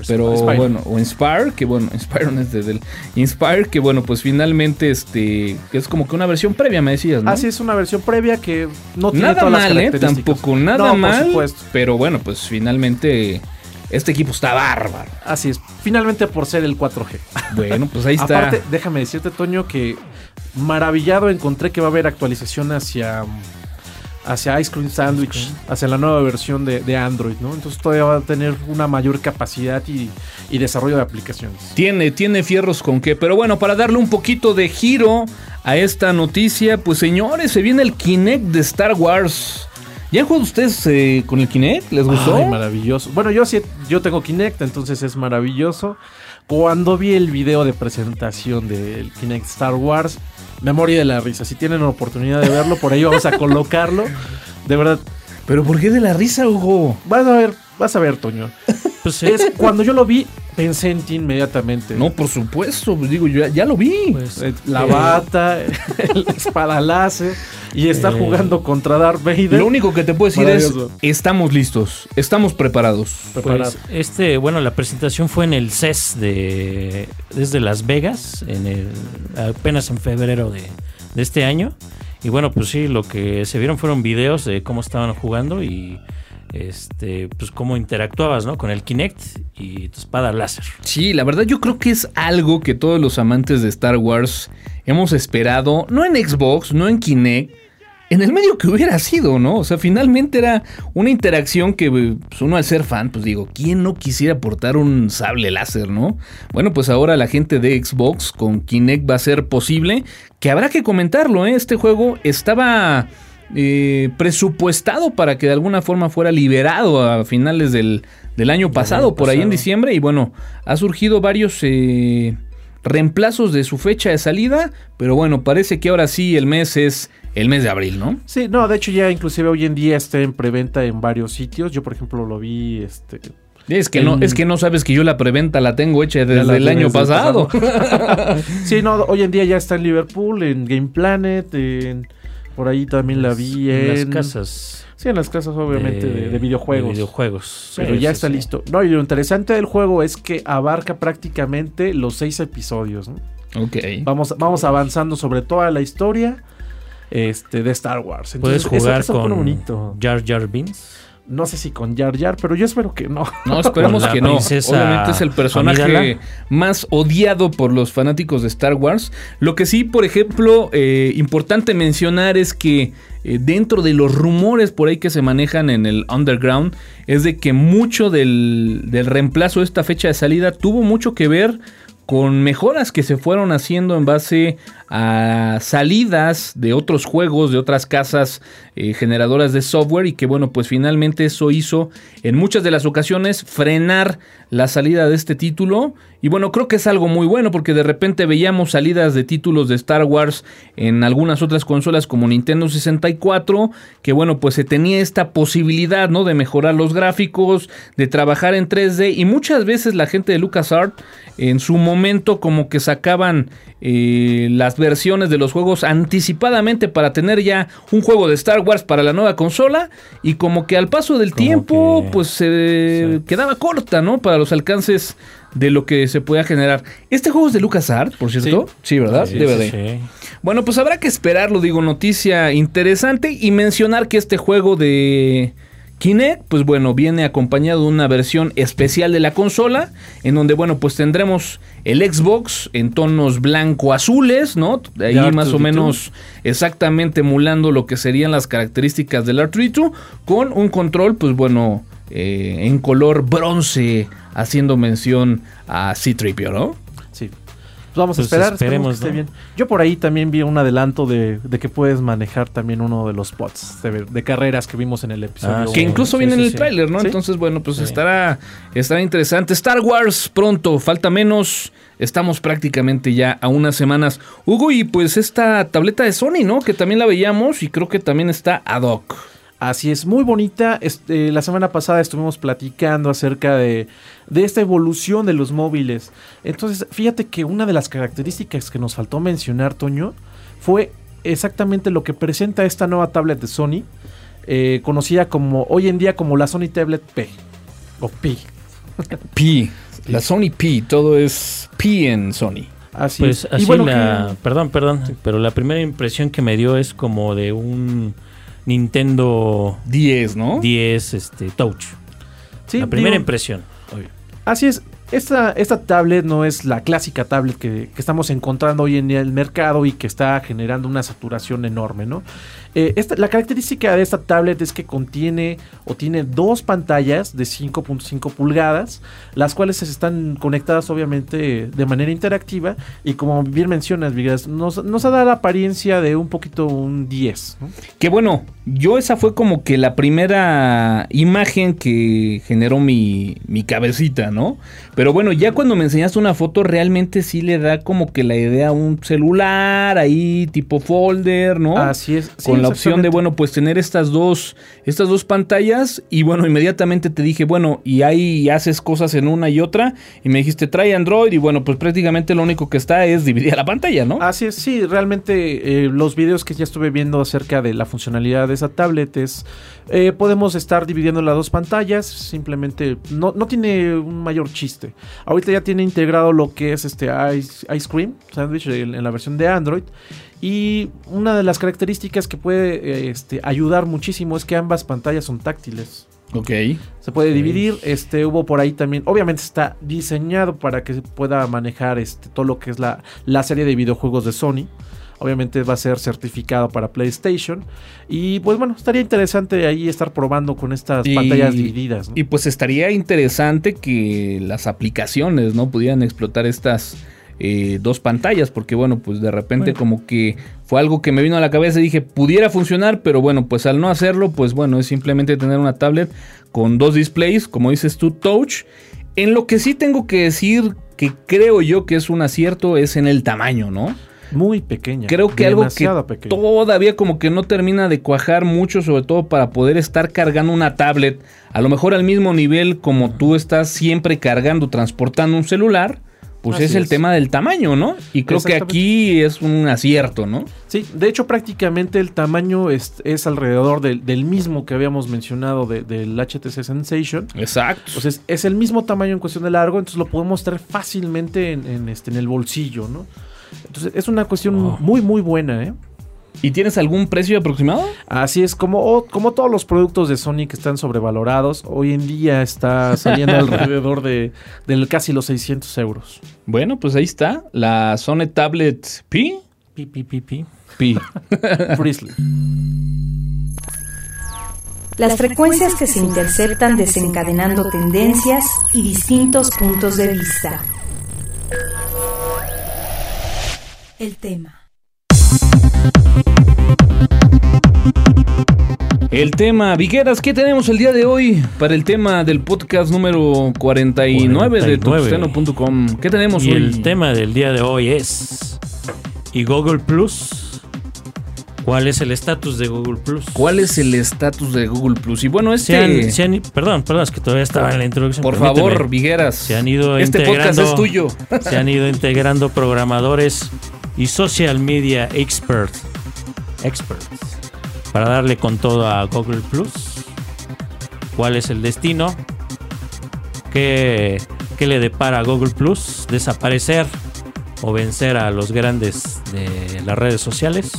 Pero Inspire. bueno, o Inspire, que bueno, [laughs] Inspiron es desde el Inspire, que bueno, pues finalmente este que es como que una versión previa, me decías, ¿no? Así es una versión previa que no tiene Nada todas las mal, ¿eh? características. Tampoco nada No, por mal. supuesto. Pero bueno, pues finalmente este equipo está bárbaro. Así es. Finalmente por ser el 4G. Bueno, pues ahí [laughs] está. Aparte, déjame decirte, Toño, que maravillado encontré que va a haber actualización hacia hacia Ice Cream Sandwich, hacia la nueva versión de, de Android, ¿no? Entonces todavía va a tener una mayor capacidad y, y desarrollo de aplicaciones. Tiene, tiene fierros con qué. Pero bueno, para darle un poquito de giro a esta noticia, pues señores, se viene el Kinect de Star Wars. ¿Ya han jugado ustedes eh, con el Kinect? ¿Les gustó? Ay, maravilloso. Bueno, yo sí, yo tengo Kinect, entonces es maravilloso. Cuando vi el video de presentación del Kinect Star Wars, me morí de la risa. Si tienen oportunidad de verlo, por ahí vamos a colocarlo. De verdad, Pero ¿por qué de la risa, Hugo? vas a ver, vas a ver, Toño. [laughs] Pues sí, Es, cuando yo lo vi, pensé en ti inmediatamente. No, por supuesto, pues digo, yo ya, ya lo vi. pues, Eh, La eh, bata, la espada láser y está Eh, jugando contra Darth Vader. Lo único que te puedo decir es, estamos listos, estamos preparados. preparado. Pues este, bueno, la presentación fue en el CES de desde Las Vegas, en el apenas en febrero de, de este año. Y bueno, pues sí, lo que se vieron fueron videos de cómo estaban jugando y este, pues cómo interactuabas, ¿no? Con el Kinect y tu espada láser. Sí, la verdad yo creo que es algo que todos los amantes de Star Wars hemos esperado, no en Xbox, no en Kinect, en el medio que hubiera sido, ¿no? O sea, finalmente era una interacción que pues, uno al ser fan, pues digo, ¿quién no quisiera portar un sable láser, no? Bueno, pues ahora la gente de Xbox con Kinect va a ser posible, que habrá que comentarlo, ¿eh? Este juego estaba eh, presupuestado para que de alguna forma fuera liberado a finales del, del año pasado, año por ahí en pasado. diciembre, y bueno, ha surgido varios... eh, reemplazos de su fecha de salida, pero bueno, parece que ahora sí el mes es el mes de abril, ¿no? Sí, no, de hecho ya inclusive hoy en día está en preventa en varios sitios. Yo, por ejemplo, lo vi este, Es que, En- no, es que no sabes que yo la preventa la tengo hecha desde el año desde pasado. [laughs] [laughs] Sí, no, hoy en día ya está en Liverpool, en Game Planet, en- por ahí también la vi en, en las casas. Sí, en las casas obviamente de, de videojuegos. de videojuegos. Pero Sí, ya sí, está sí. listo. No, y lo interesante del juego es que abarca prácticamente los seis episodios. ¿no? ok. Vamos, vamos avanzando sobre toda la historia este, de Star Wars. Puedes Entonces, eso- jugar eso pone con bonito. Jar Jar Binks. No sé si con Jar Jar, pero yo espero que no. No, [laughs] esperemos que no. Obviamente es el personaje Amidala. más odiado por los fanáticos de Star Wars. Lo que sí, por ejemplo, eh, importante mencionar es que eh, dentro de los rumores por ahí que se manejan en el underground, es de que mucho del, del reemplazo de esta fecha de salida tuvo mucho que ver con mejoras que se fueron haciendo en base a salidas de otros juegos, de otras casas eh, generadoras de software y que bueno, pues finalmente eso hizo en muchas de las ocasiones frenar la salida de este título y bueno, creo que es algo muy bueno porque de repente veíamos salidas de títulos de Star Wars en algunas otras consolas como Nintendo 64, que bueno, pues se tenía esta posibilidad, ¿no? De mejorar los gráficos, de trabajar en 3D y muchas veces la gente de LucasArts en su momento como que sacaban eh, las versiones de los juegos anticipadamente para tener ya un juego de Star Wars para la nueva consola y como que al paso del Como tiempo que- pues se Sí. quedaba corta, ¿no? Para los alcances de lo que se podía generar. Este juego es de LucasArts, por cierto. Sí, ¿verdad? Sí, de. sí. Bueno, pues habrá que esperarlo, digo, noticia interesante y mencionar que este juego de Kinect, pues bueno, viene acompañado de una versión especial de la consola, en donde, bueno, pues tendremos el Xbox en tonos blanco-azules, ¿no? Ahí más o R2D2. menos exactamente emulando lo que serían las características del R3 con un control, pues bueno, eh, en color bronce, haciendo mención a C-Tripio, ¿no? Pues vamos a Pues esperar. esperemos, que esté ¿no? bien. Yo por ahí también vi un adelanto de, de que puedes manejar también uno de los bots de, de carreras que vimos en el episodio. Ah, Que incluso sí, viene sí, en el sí. tráiler, ¿no? Sí. Entonces, bueno, pues Sí. estará, estará interesante. Star Wars pronto, falta menos. Estamos prácticamente ya a unas semanas. Hugo, y pues esta tableta de Sony, ¿no? Que también la veíamos y creo que también está ad hoc. Así es, muy bonita. Este, la semana pasada estuvimos platicando acerca de, de esta evolución de los móviles. Entonces, fíjate que una de las características que nos faltó mencionar, Toño, fue exactamente lo que presenta esta nueva tablet de Sony, eh, conocida como hoy en día como la Sony Tablet P o P. P. La Sony P. Todo es P en Sony. Así Pues es. así y bueno, la... que- Perdón, perdón, pero la primera impresión que me dio es como de un Nintendo 10, ¿no? 10 este, Touch. sí, la primera digo, impresión. Así es. Esta, esta tablet no es la clásica tablet que, que estamos encontrando hoy en el mercado y que está generando una saturación enorme, ¿no? Eh, esta- la característica de esta tablet es que contiene o tiene dos pantallas de 5.5 pulgadas, las cuales están conectadas obviamente de manera interactiva y como bien mencionas, Vigas, nos, nos da la apariencia de un poquito un 10. ¿no? Que bueno, yo esa fue como que la primera imagen que generó mi, mi cabecita, ¿no? Pero bueno, ya cuando me enseñaste una foto, realmente sí le da como que la idea a un celular ahí, tipo folder, ¿no? Así es. sí, Con la opción de, bueno, pues tener estas dos, estas dos pantallas. Y bueno, inmediatamente te dije, bueno, y ahí haces cosas en una y otra. Y me dijiste, trae Android. Y bueno, pues prácticamente lo único que está es dividir la pantalla, ¿no? Así es, sí, realmente eh, los videos que ya estuve viendo acerca de la funcionalidad de esa tablet es, eh, podemos estar dividiendo las dos pantallas, simplemente no, no tiene un mayor chiste. Ahorita ya tiene integrado lo que es este Ice, Ice Cream Sandwich en la versión de Android. Y una de las características que puede eh, este, ayudar muchísimo es que ambas pantallas son táctiles. Ok. Se puede dividir, este hubo por ahí también, obviamente está diseñado para que se pueda manejar este todo lo que es la, la serie de videojuegos de Sony. Obviamente va a ser certificado para PlayStation y pues bueno, estaría interesante ahí estar probando con estas Y- pantallas divididas. ¿no? Y pues estaría interesante que las aplicaciones, ¿no? Pudieran explotar estas eh, dos pantallas, porque bueno, pues de repente Bueno. como que fue algo que me vino a la cabeza y dije, pudiera funcionar, pero bueno, pues al no hacerlo, pues bueno, es simplemente tener una tablet con dos displays, como dices tú, touch. En lo que sí tengo que decir que creo yo que es un acierto es en el tamaño, ¿no? Muy pequeña. Creo que algo que pequeña. todavía como que no termina de cuajar mucho, sobre todo para poder estar cargando una tablet, a lo mejor al mismo nivel como tú estás siempre cargando, transportando un celular, pues Así es el es. tema del tamaño, ¿no? Y creo que aquí es un acierto, ¿no? Sí, de hecho prácticamente el tamaño es, es alrededor del, del mismo que habíamos mencionado de- del HTC Sensation. Exacto. Pues es, es el mismo tamaño en cuestión de largo, entonces lo podemos traer fácilmente en, en, este, en el bolsillo, ¿no? Entonces es una cuestión Oh. muy, muy buena, ¿eh? ¿Y tienes algún precio aproximado? Así es, como, o- como todos los productos de Sony que están sobrevalorados, hoy en día está saliendo [laughs] alrededor de del casi los 600 euros. Bueno, pues ahí está, la Sony Tablet P. Pi, pi, pi, pi. P. Frizzly. [laughs] Las frecuencias que se interceptan desencadenando tendencias y distintos puntos de vista. El tema. El tema, Vigueras, ¿qué tenemos el día de hoy para el tema del podcast número 49, de 49. tuxteno.com? ¿Qué tenemos Y hoy? el tema del día de hoy es. ¿Y Google Plus? ¿Cuál es el estatus de Google Plus? ¿Cuál es el estatus de Google Plus? Y bueno, Se este. han- se han- perdón, perdón, es que todavía estaba en la introducción. por permíteme. favor, Vigueras. Se han ido Este podcast es tuyo. [laughs] Se han ido integrando programadores y social media experts, experts para darle con todo a Google Plus. ¿Cuál es el destino? ¿Qué, qué le depara a Google Plus? ¿Desaparecer o vencer a los grandes de las redes sociales?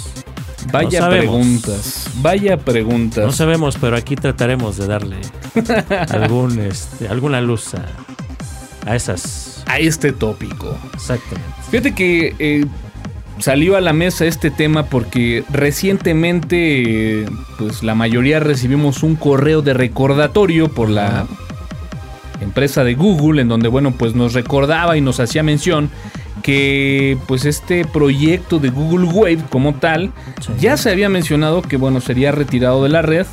Vaya No preguntas. Vaya preguntas. No sabemos, pero aquí trataremos de darle [laughs] algún, este, alguna luz a, a esas. A este tópico. Exactamente. Fíjate que eh, salió a la mesa este tema porque recientemente, pues la mayoría recibimos un correo de recordatorio por la empresa de Google, en donde, bueno, pues nos recordaba y nos hacía mención que, pues este proyecto de Google Wave como tal, Sí. ya se había mencionado que, bueno, sería retirado de la red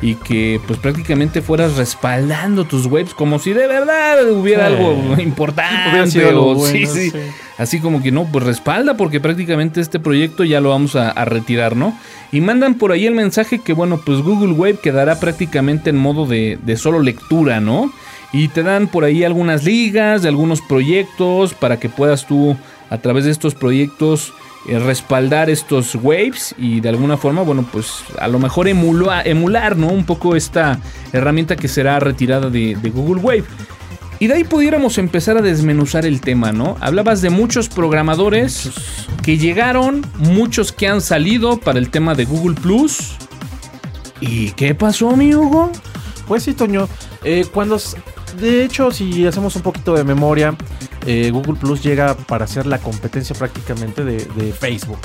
y que pues prácticamente fueras respaldando tus webs como si de verdad hubiera Sí. algo importante Hubiera sido algo o- bueno, sí, sí. sí. Así como que no, pues respalda porque prácticamente este proyecto ya lo vamos a, a retirar, ¿no? Y mandan por ahí el mensaje que bueno, pues Google Wave quedará prácticamente en modo de, de solo lectura, ¿no? Y te dan por ahí algunas ligas de algunos proyectos para que puedas tú a través de estos proyectos eh, respaldar estos waves y de alguna forma, bueno, pues a lo mejor emula- emular, ¿no? Un poco esta herramienta que será retirada de, de Google Wave. Y de ahí pudiéramos empezar a desmenuzar el tema, ¿no? Hablabas de muchos programadores que llegaron, muchos que han salido para el tema de Google Plus. ¿Y qué pasó, mi Hugo? Pues sí, Toño. Eh, cuando. De hecho, si hacemos un poquito de memoria, eh, Google Plus llega para ser la competencia prácticamente de, de Facebook.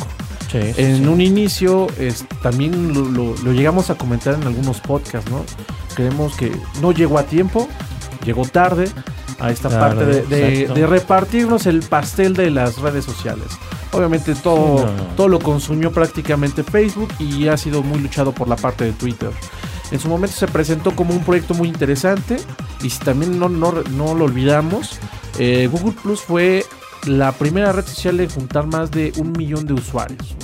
Sí, sí, En sí. un inicio, es- también lo, lo- lo llegamos a comentar en algunos podcasts, ¿no? Creemos que no llegó a tiempo, llegó tarde a esta parte de, de- exacto. de repartirnos el pastel de las redes sociales. Obviamente todo, Sí, no, no. todo lo consumió prácticamente Facebook y ha sido muy luchado por la parte de Twitter. En su momento se presentó como un proyecto muy interesante y si también no, no, no lo olvidamos, eh, Google Plus fue la primera red social en juntar más de un millón de usuarios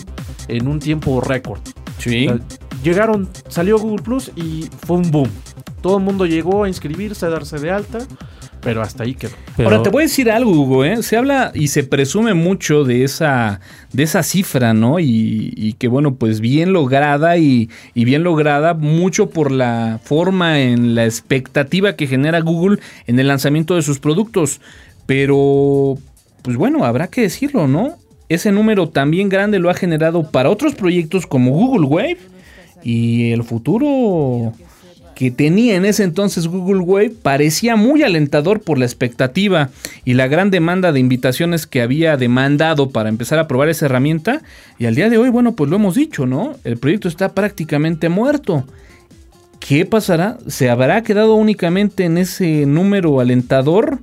en un tiempo récord. Sí. O sea, llegaron, salió Google Plus y fue un boom. Todo el mundo llegó a inscribirse, a darse de alta, pero hasta ahí quedó. Pero- Ahora te voy a decir algo, Hugo, ¿eh? Se habla y se presume mucho de esa, de esa cifra, ¿no? Y, y que, bueno, pues bien lograda y, y bien lograda mucho por la forma en la expectativa que genera Google en el lanzamiento de sus productos. Pero, pues bueno, habrá que decirlo, ¿no? Ese número también grande lo ha generado para otros proyectos como Google Wave y el futuro que tenía en ese entonces Google Wave parecía muy alentador por la expectativa y la gran demanda de invitaciones que había demandado para empezar a probar esa herramienta. Y al día de hoy, bueno, pues lo hemos dicho, ¿no? El proyecto está prácticamente muerto. ¿Qué pasará? ¿Se habrá quedado únicamente en ese número alentador?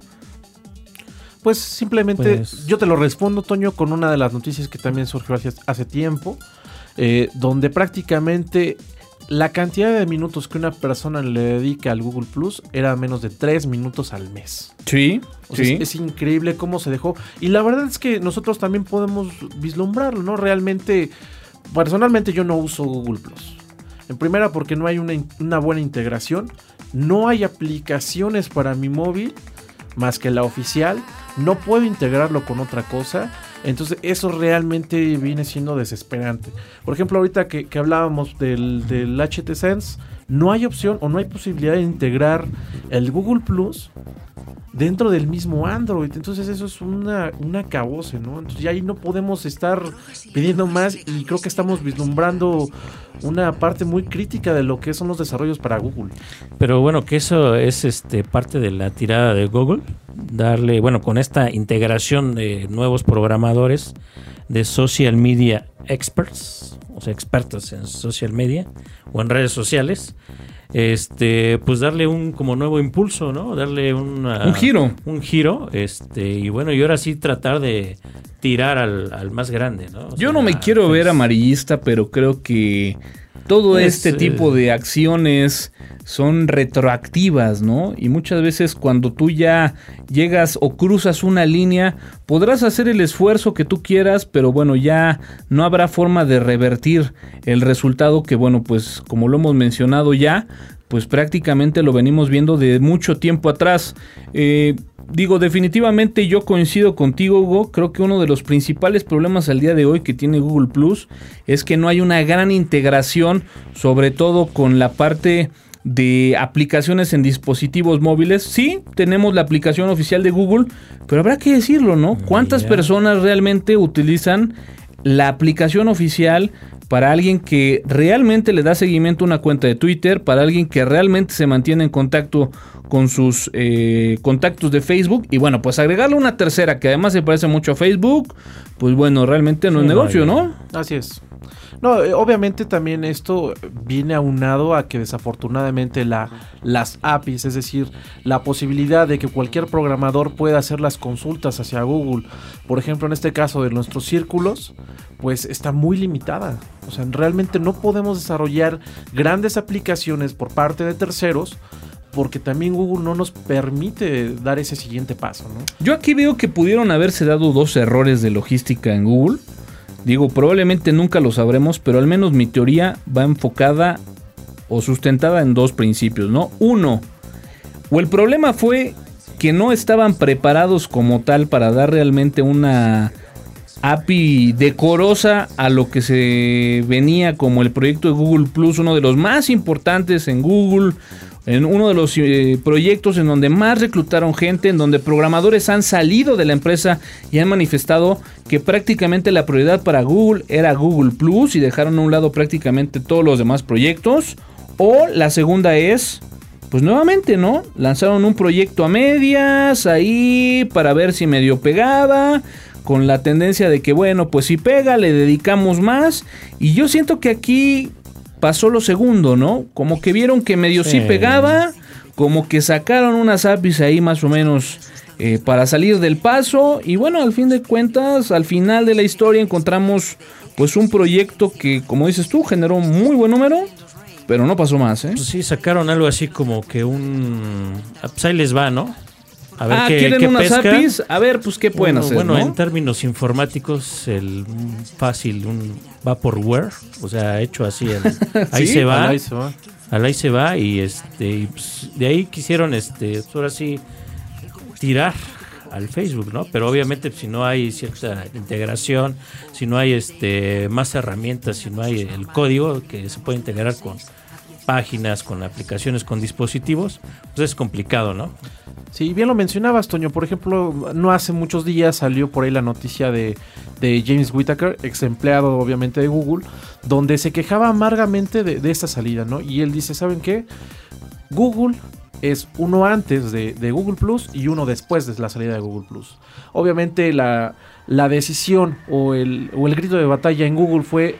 Pues simplemente Pues- yo te lo respondo, Toño, con una de las noticias que también surgió hace, hace tiempo, eh, donde prácticamente la cantidad de minutos que una persona le dedica al Google Plus era menos de 3 minutos al mes. Sí, O sea, es, es increíble cómo se dejó. Y la verdad es que nosotros también podemos vislumbrarlo, ¿no? Realmente, personalmente yo no uso Google Plus. En primera porque no hay una buena integración. No hay aplicaciones para mi móvil más que la oficial. No puedo integrarlo con otra cosa. Entonces eso realmente viene siendo desesperante. Por ejemplo, ahorita que, que hablábamos del, del HT Sense, no hay opción o no hay posibilidad de integrar el Google Plus dentro del mismo Android. Entonces eso es una, una cabose, ¿no? Entonces ya ahí no podemos estar pidiendo más y creo que estamos vislumbrando una parte muy crítica de lo que son los desarrollos para Google. Pero bueno, que eso es este parte de la tirada de Google, darle, bueno, con esta integración de nuevos programadores de social media experts, o sea, expertos en social media o en redes sociales, este, pues darle un como nuevo impulso, ¿no? Darle una- Un giro. un giro, este, y bueno, y ahora sí tratar de tirar al, al más grande, ¿no? O Yo sea, no me quiero ver pues, amarillista, pero creo que todo Es, este eh, tipo de acciones son retroactivas, ¿no? Y muchas veces cuando tú ya llegas o cruzas una línea, podrás hacer el esfuerzo que tú quieras, pero bueno, ya no habrá forma de revertir el resultado que, bueno, pues como lo hemos mencionado ya, pues prácticamente lo venimos viendo de mucho tiempo atrás. Eh, digo, definitivamente yo coincido contigo, Hugo. Creo que uno de los principales problemas al día de hoy que tiene Google Plus es que no hay una gran integración, sobre todo con la parte de aplicaciones en dispositivos móviles. Sí, tenemos la aplicación oficial de Google, pero habrá que decirlo, ¿no? ¿Cuántas personas realmente utilizan la aplicación oficial para alguien que realmente le da seguimiento a una cuenta de Twitter, para alguien que realmente se mantiene en contacto con sus eh, contactos de Facebook y bueno, pues agregarle una tercera que además se parece mucho a Facebook, pues bueno, realmente no Sí, es negocio. ¿no? Así es. No, eh, obviamente también esto viene aunado a que desafortunadamente la, las APIs, es decir, la posibilidad de que cualquier programador pueda hacer las consultas hacia Google, por ejemplo en este caso de nuestros círculos, pues está muy limitada. O sea, realmente no podemos desarrollar grandes aplicaciones por parte de terceros porque también Google no nos permite dar ese siguiente paso, ¿no? Yo aquí veo que pudieron haberse dado dos errores de logística en Google. Digo, probablemente nunca lo sabremos, pero al menos mi teoría va enfocada o sustentada en dos principios, ¿no? Uno, o el problema fue que no estaban preparados como tal para dar realmente una API decorosa a lo que se venía como el proyecto de Google Plus, uno de los más importantes en Google, en uno de los eh, proyectos en donde más reclutaron gente, en donde programadores han salido de la empresa y han manifestado que prácticamente la prioridad para Google era Google Plus y dejaron a un lado prácticamente todos los demás proyectos. O la segunda es, pues nuevamente, ¿no? Lanzaron un proyecto a medias ahí para ver si medio pegaba con la tendencia de que bueno, pues si pega, le dedicamos más. Y yo siento que aquí pasó lo segundo, ¿no? Como que vieron que medio sí, Sí. pegaba, como que sacaron unas APIs ahí más o menos eh, para salir del paso. Y bueno, al fin de cuentas, al final de la historia encontramos pues un proyecto que, como dices tú, generó muy buen número, pero no pasó más, ¿eh? Pues sí, sacaron algo así como que un... ah, Pues ahí les va, ¿no? A ver ah, qué, ¿quieren qué unas pesca. APIs? A ver, pues qué pueden bueno, hacer, bueno, ¿no? en términos informáticos, el fácil, un vaporware, o sea, hecho así, el- [laughs] ahí Sí, se va, Ahí se va. al ahí se va y este, y, pues, de ahí quisieron, este, pues, ahora sí, tirar al Facebook, ¿no? Pero obviamente pues, si no hay cierta integración, si no hay este más herramientas, si no hay el código que se puede integrar con páginas, con aplicaciones, con dispositivos, pues es complicado, ¿no? Sí, bien lo mencionabas, Toño. Por ejemplo, no hace muchos días salió por ahí la noticia de, de James Whittaker, ex empleado obviamente de Google, donde se quejaba amargamente de, de esta salida, ¿no? Y él dice, ¿saben qué? Google es uno antes de, de Google Plus y uno después de la salida de Google Plus. Obviamente la, la decisión o el, o el grito de batalla en Google fue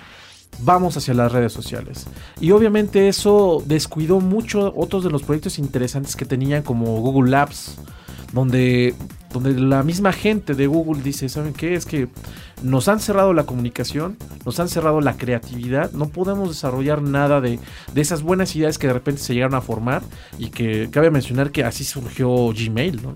vamos hacia las redes sociales. Y obviamente eso descuidó mucho otros de los proyectos interesantes que tenían como Google Labs, donde, donde la misma gente de Google dice, ¿saben qué? Es que nos han cerrado la comunicación, nos han cerrado la creatividad, no podemos desarrollar nada de, de esas buenas ideas que de repente se llegaron a formar y que cabe mencionar que así surgió Gmail, ¿no?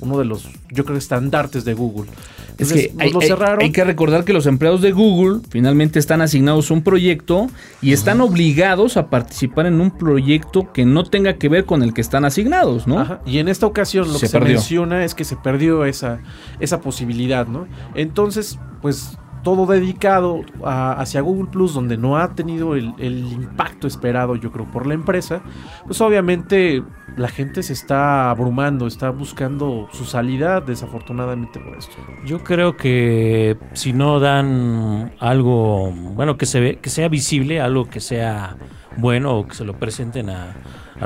Uno de los, yo creo, estandartes de Google. Es que hay, lo cerraron. hay que recordar que los empleados de Google finalmente están asignados a un proyecto y están obligados a participar en un proyecto que no tenga que ver con el que están asignados, ¿no? Ajá, Y en esta ocasión lo Se que se menciona es que se perdió esa, esa posibilidad, ¿no? Entonces, pues todo dedicado a- hacia Google Plus, donde no ha tenido el, impacto esperado, yo creo, por la empresa, pues obviamente la gente se está abrumando, está buscando su salida, desafortunadamente por esto. Yo creo que si no dan algo, bueno, que se ve, que sea visible, algo que sea bueno o que se lo presenten a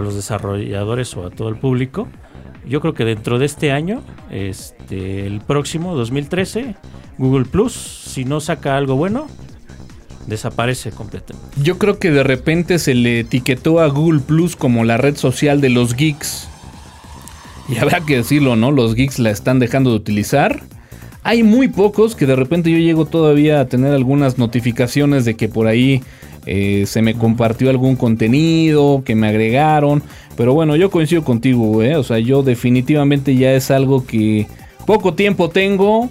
los desarrolladores o a todo el público, yo creo que dentro de este año, este, el próximo 2013, Google Plus, si no saca algo bueno, desaparece completamente. Yo creo que de repente se le etiquetó a Google Plus como la red social de los geeks. Y habrá que decirlo, ¿no? Los geeks la están dejando de utilizar. Hay muy pocos que de repente yo llego todavía a tener algunas notificaciones de que por ahí eh, se me compartió algún contenido, que me agregaron. Pero bueno, yo coincido contigo, ¿eh? O sea, yo definitivamente ya es algo que poco tiempo tengo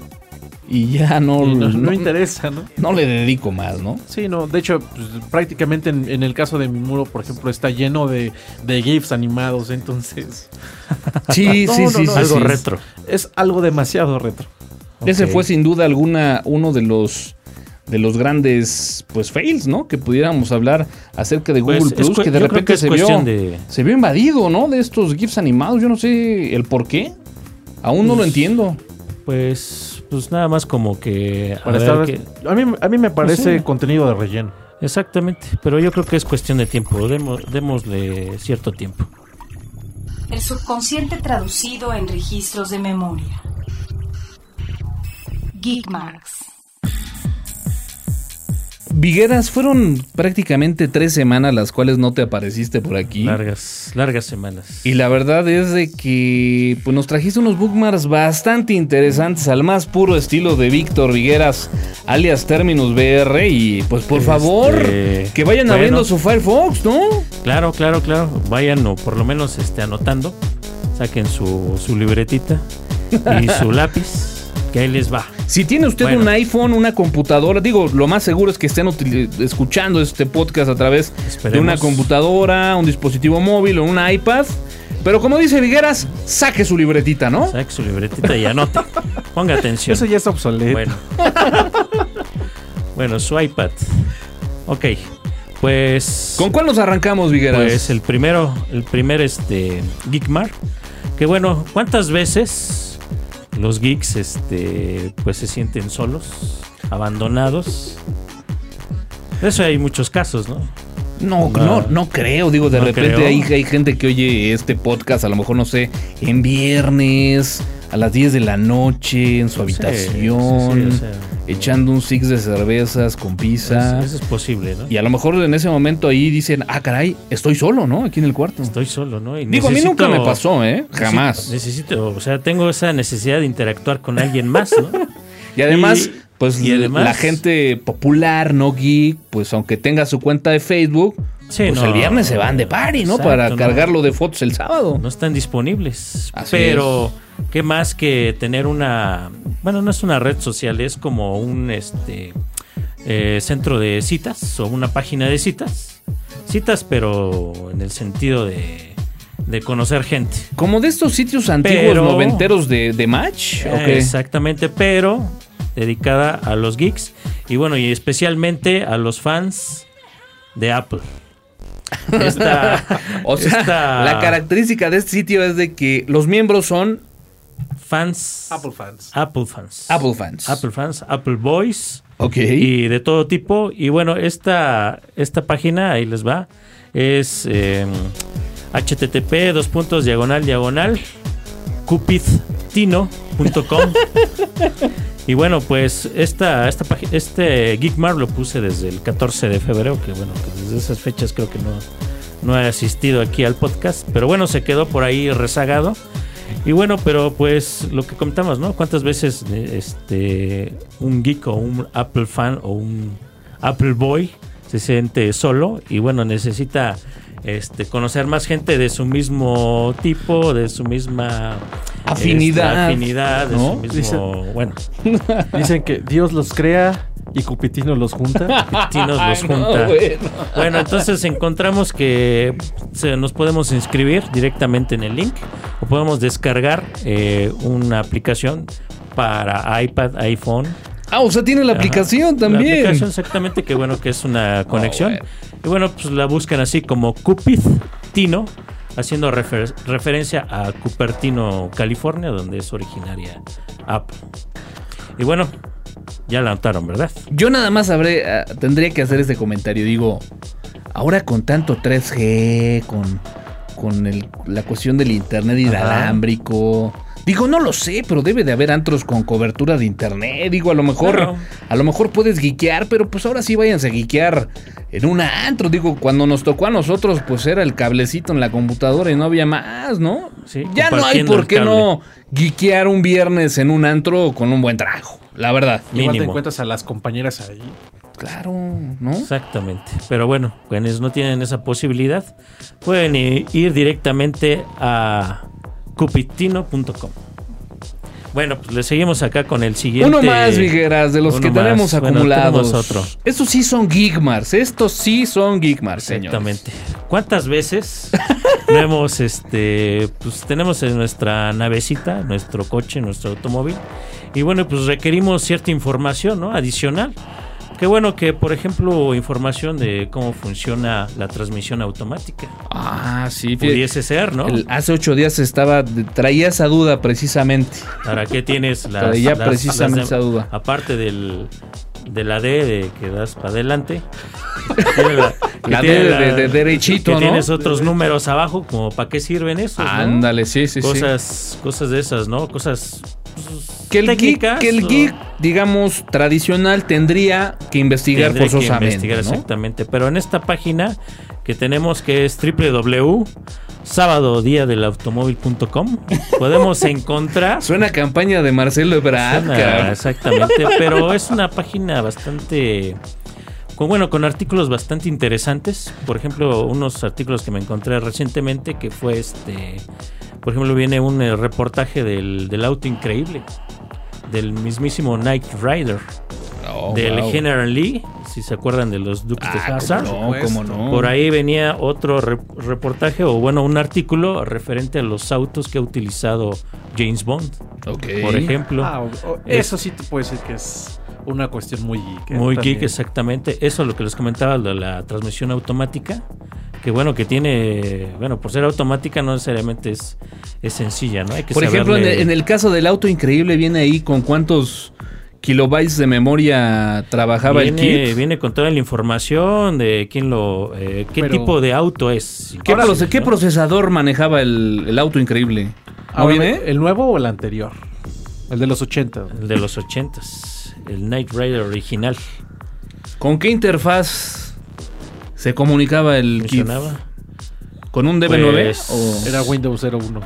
y ya no, Y no, no no- interesa, ¿no? no le dedico más, ¿no? Sí, no, de hecho, pues, prácticamente en, en el caso de mi muro, por ejemplo, está lleno de, de GIFs animados, entonces Sí, [laughs] No, sí, no, sí, no, sí, algo sí. retro. es algo demasiado retro. Ese fue sin duda alguna uno de los de los grandes pues fails, ¿no? Que pudiéramos hablar acerca de Pues, Google es Plus, que de repente que se vio de- se vio invadido, ¿no? De estos GIFs animados, yo no sé el por qué. Aún no lo Pues, entiendo. Pues, pues nada más como que... a Para ver estar- qué- a, mí, a mí me parece sí. contenido de relleno. Exactamente, pero yo creo que es cuestión de tiempo, demo- démosle cierto tiempo. El subconsciente traducido en registros de memoria. Geekmarks. Vigueras, fueron prácticamente tres semanas las cuales no te apareciste por aquí. Largas, largas semanas. Y la verdad es de que pues, nos trajiste unos bookmarks bastante interesantes al más puro estilo de Víctor Vigueras, alias Terminus BR. Y pues por Este, favor, que vayan bueno. abriendo su Firefox, ¿no? Claro, claro, claro. Vayan o por lo menos este, anotando. Saquen su, su libretita y su [laughs] lápiz. Que ahí les va. Si tiene usted Bueno. un iPhone, una computadora, digo, lo más seguro es que estén escuchando este podcast a través de una computadora, un dispositivo móvil o un iPad. Pero como dice Vigueras, saque su libretita, ¿no? Saque su libretita y anote. [laughs] Ponga atención. Eso ya es obsoleto. Bueno. bueno, su iPad. Ok. Pues. ¿Con cuál nos arrancamos, Vigueras? Pues el primero, el primer este Geekmar. Que bueno, ¿cuántas veces los geeks este pues se sienten solos, abandonados? De eso hay muchos casos, ¿no? No, No. no, no creo. Digo, de No repente hay, hay gente que oye este podcast, a lo mejor, no sé, en viernes, a las 10 de la noche, en su habitación, sí, sí, echando un six de cervezas con pizza. Eso, eso es posible, ¿no? Y a lo mejor en ese momento ahí dicen, ah, caray, estoy solo, ¿no? Aquí en el cuarto. Estoy solo, ¿no? Y Digo, a mí nunca me pasó, ¿eh? Jamás. Necesito, o sea, tengo esa necesidad de interactuar con alguien más, ¿no? [laughs] Y además, Y- pues y además- la gente popular, no geek, pues aunque tenga su cuenta de Facebook, Sí, pues no. el viernes se van de party, ¿no? Exacto, Para no. cargarlo de fotos el sábado. no están disponibles. Así pero qué más que tener una, bueno, no es una red social, es como un este eh, centro de citas o una página de citas. Citas, pero en el sentido de, de conocer gente. Como de estos sitios antiguos Pero- noventeros de, de match. Exactamente, pero dedicada a los geeks y bueno, y especialmente a los fans de Apple. [laughs] Esta, O sea, esta- la característica de este sitio es de que los miembros son fans Apple fans. Apple fans. Apple fans. Apple fans, Apple Boys Ok. y de todo tipo. Y bueno, esta, esta página, ahí les va, es eh, http dos puntos diagonal diagonal cupidtino.com [laughs] y bueno pues esta, esta página este Geekmar lo puse desde el 14 de febrero que bueno que desde esas fechas creo que no, no he asistido aquí al podcast pero bueno se quedó por ahí rezagado y bueno, pero pues lo que comentamos, ¿no? ¿Cuántas veces este un geek o un Apple fan o un Apple boy se siente solo y bueno, necesita este conocer más gente de su mismo tipo, de su misma Afinidad, este, afinidad, de ¿no? su mismo, bueno, [laughs] Dicen que Dios los crea y Cupitino los junta. [laughs] Tinos los no, junta. bueno. Bueno, entonces encontramos que se- nos podemos inscribir directamente en el link o podemos descargar eh, una aplicación para iPad, iPhone. Ah, o sea, tiene la Ajá. aplicación La también. aplicación exactamente, que bueno que es una conexión. bueno. Y bueno, pues la buscan así como Cupid Tino, haciendo refer- referencia a Cupertino, California, donde es originaria Apple. Y bueno, ya la notaron, ¿verdad? Yo nada más ah, tendría que hacer este comentario. Digo, ahora con tanto 3G, con, con el- la cuestión del internet inalámbrico. Digo, no lo sé, pero debe de haber antros con cobertura de internet. Digo, a lo mejor, Claro. a lo mejor puedes geekear, pero pues ahora sí váyanse a geekear en un antro. Digo, cuando nos tocó a nosotros, pues era el cablecito en la computadora y no había más, ¿no? Sí, ya no hay por qué no geekear un viernes en un antro con un buen trago. La verdad. Igual te Mínimo. encuentras a las compañeras ahí. Claro, ¿no? Exactamente. Pero bueno, quienes no tienen esa posibilidad, pueden ir directamente a cupitino.com. Bueno, pues le seguimos acá con el siguiente. Uno más, Vigueras, de los que más. tenemos Bueno, acumulados. tenemos otro. Estos sí son Geekmars. Estos sí son Geekmars, señores. Exactamente. ¿Cuántas veces [laughs] no hemos, este, pues tenemos en nuestra navecita, nuestro coche, nuestro automóvil, y bueno, pues requerimos cierta información, ¿no? Adicional. Qué bueno que, por ejemplo, información de cómo funciona la transmisión automática. Ah, sí. Pudiese ser, ¿no? El- hace ocho días estaba traía esa duda precisamente. ¿Para qué tienes las, Traía las- precisamente las de- esa duda. Aparte del, de la D de que das para adelante. [laughs] la La D de- de derechito, que ¿no? Tienes otros números abajo, como para qué sirven esos. ¿no? Ándale, sí, sí, sí. Cosas, cosas de esas, ¿no? Cosas Que el, geek, que el geek, digamos, tradicional tendría que investigar tendría que forzosamente. investigar ¿no? exactamente. Pero en esta página que tenemos que es www.sabadodiadelautomóvil.com [laughs] podemos encontrar Suena a campaña de Marcelo Ebrard, exactamente, [laughs] pero es una página bastante con bueno, con artículos bastante interesantes. Por ejemplo, unos artículos que me encontré recientemente que fue este, por ejemplo, viene un eh, reportaje del, del auto increíble del mismísimo Knight Rider, Oh, del wow. General Lee, si se acuerdan de los Dukes de Ah, Hazzard. cómo no, cómo no. Por ahí venía otro re- reportaje o bueno, un artículo referente a los autos que ha utilizado James Bond, Ok. por ejemplo. Ah, Es- eso sí te puedo decir que es una cuestión muy geek. ¿eh? Muy También. geek, exactamente. Eso es lo que les comentaba de la transmisión automática. Que bueno, que tiene. Bueno, por ser automática no necesariamente es, es sencilla, ¿no? Hay que Por ejemplo, en el, en el caso del auto increíble, viene ahí con cuántos kilobytes de memoria trabajaba viene, el kit. viene con toda la información de quién lo. eh, qué Pero- tipo de auto es. ¿Qué, Ahora, proce- qué ¿no? procesador manejaba el, el auto increíble? ¿No Ahora, viene? ¿El nuevo o el anterior? El de los 80. El de los ochentas. El Knight Rider original. ¿Con qué interfaz se comunicaba el kit? Mencionaba. ¿Con un DB9? Pues- o- Era Windows 01.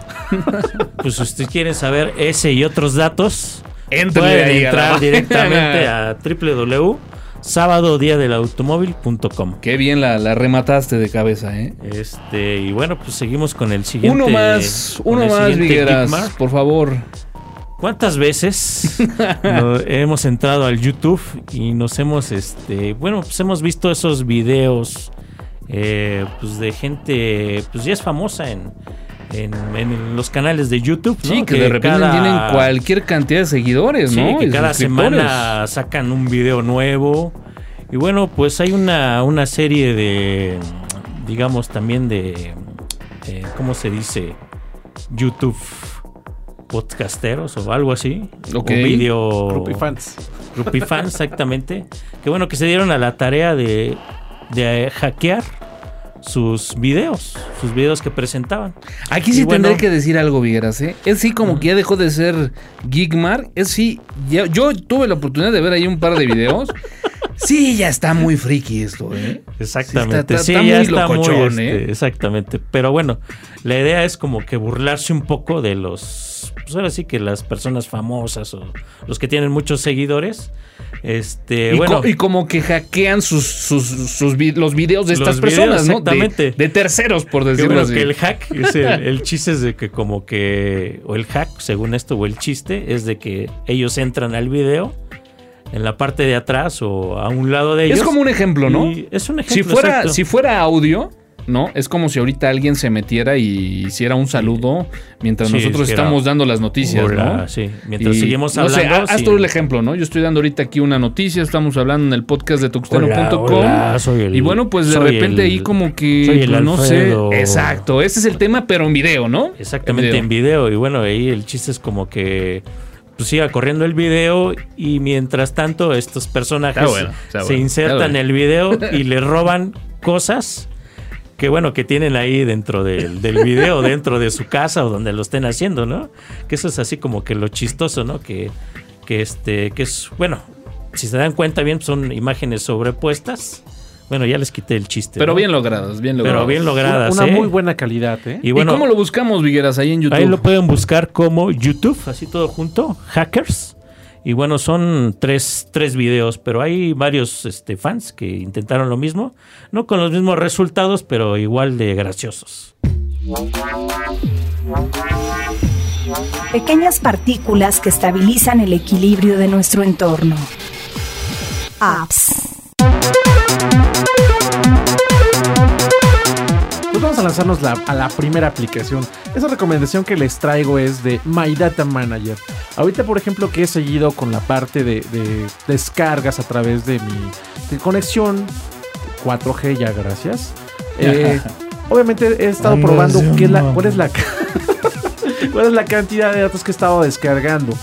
[laughs] Pues si ustedes quieren saber ese y otros datos, Éntrale pueden ahí [laughs] a la entrar página. directamente a www.sabadodiadelautomóvil.com. Qué bien la, la remataste de cabeza, ¿eh? Este, y bueno, pues seguimos con el siguiente. Uno más, uno más, Vigueras, por favor. ¿Cuántas veces [laughs] hemos entrado al YouTube y nos hemos, este, bueno, pues hemos visto esos videos, eh, pues de gente, pues ya es famosa en, en, en los canales de YouTube, ¿no? Sí, que, de repente cada- tienen cualquier cantidad de seguidores, Sí, ¿no? que Y cada semana sacan un video nuevo. Y bueno, pues hay una, una serie de, digamos, también de, eh, ¿cómo se dice? YouTube podcasteros o algo así. Ok. O video... Groupie fans. Groupie fans, exactamente. Que bueno, que se dieron a la tarea de, de hackear sus videos, sus videos que presentaban. Aquí sí Y bueno- tendré que decir algo, Vigueras, ¿eh? Es sí como que ya dejó de ser Geekmar. Es sí, ya- yo tuve la oportunidad de ver ahí un par de videos. Sí, ya está muy friki esto, ¿eh? Exactamente. Sí, Sí, está- está ya muy está muy, este, ¿eh? Exactamente. Pero bueno, la idea es como que burlarse un poco de los. Pues ahora sí que las personas famosas o los que tienen muchos seguidores. Este, y, bueno. co- y como que hackean sus, sus, sus vi- los videos de Los estas videos, personas, ¿no? De- exactamente. De, terceros, por decirlo bueno, así. que el hack, es el, el chiste es de que como que, o el hack, según esto, o el chiste, es de que ellos entran al video en la parte de atrás o a un lado de ellos. Es como un ejemplo, ¿no? es un Si ejemplo. fuera, exacto. si fuera audio, ¿no? Es como si ahorita alguien se metiera y hiciera un saludo mientras Sí, nosotros hiciera- estamos dando las noticias, Hola, ¿no? sí. Mientras Y, seguimos no sé, hablando. ha- haz sí. tú el ejemplo, ¿no? Yo estoy dando ahorita aquí una noticia, estamos hablando en el podcast de tuxteno.com. Y bueno, pues de repente el- ahí como que, soy el pues, no sé. Exacto, ese es el tema, pero en video, ¿no? Exactamente, en video. Y bueno, ahí el chiste es como que pues siga corriendo el video y mientras tanto estos personajes Está bueno, está se bueno, insertan en bueno. el video [laughs] y le roban cosas que bueno, que tienen ahí dentro del, del video, [laughs] dentro de su casa o donde lo estén haciendo, ¿no? Que eso es así como que lo chistoso, ¿no? Que, que este, que es, bueno, si se dan cuenta bien, son imágenes sobrepuestas. Bueno, ya les quité el chiste. Pero ¿no? bien logradas, bien logradas. Pero bien Una, logradas. una ¿eh? muy buena calidad, ¿eh? Y ¿Y bueno, cómo lo buscamos, Vigueras, ahí en YouTube? Ahí lo pueden buscar como YouTube, así todo junto, Hackers. Y bueno, son tres, tres videos, pero hay varios este, fans que intentaron lo mismo. No con los mismos resultados, pero igual de graciosos. Pequeñas partículas que estabilizan el equilibrio de nuestro entorno. Apps. Vamos a lanzarnos la- a la primera aplicación. Esa recomendación que les traigo es de My Data Manager. Ahorita, por ejemplo, que he seguido con la parte de, de descargas a través de mi de conexión 4G, ya gracias. [laughs] Eh, obviamente he estado probando qué es la, cuál, es la, [laughs] cuál es la cantidad de datos que he estado descargando.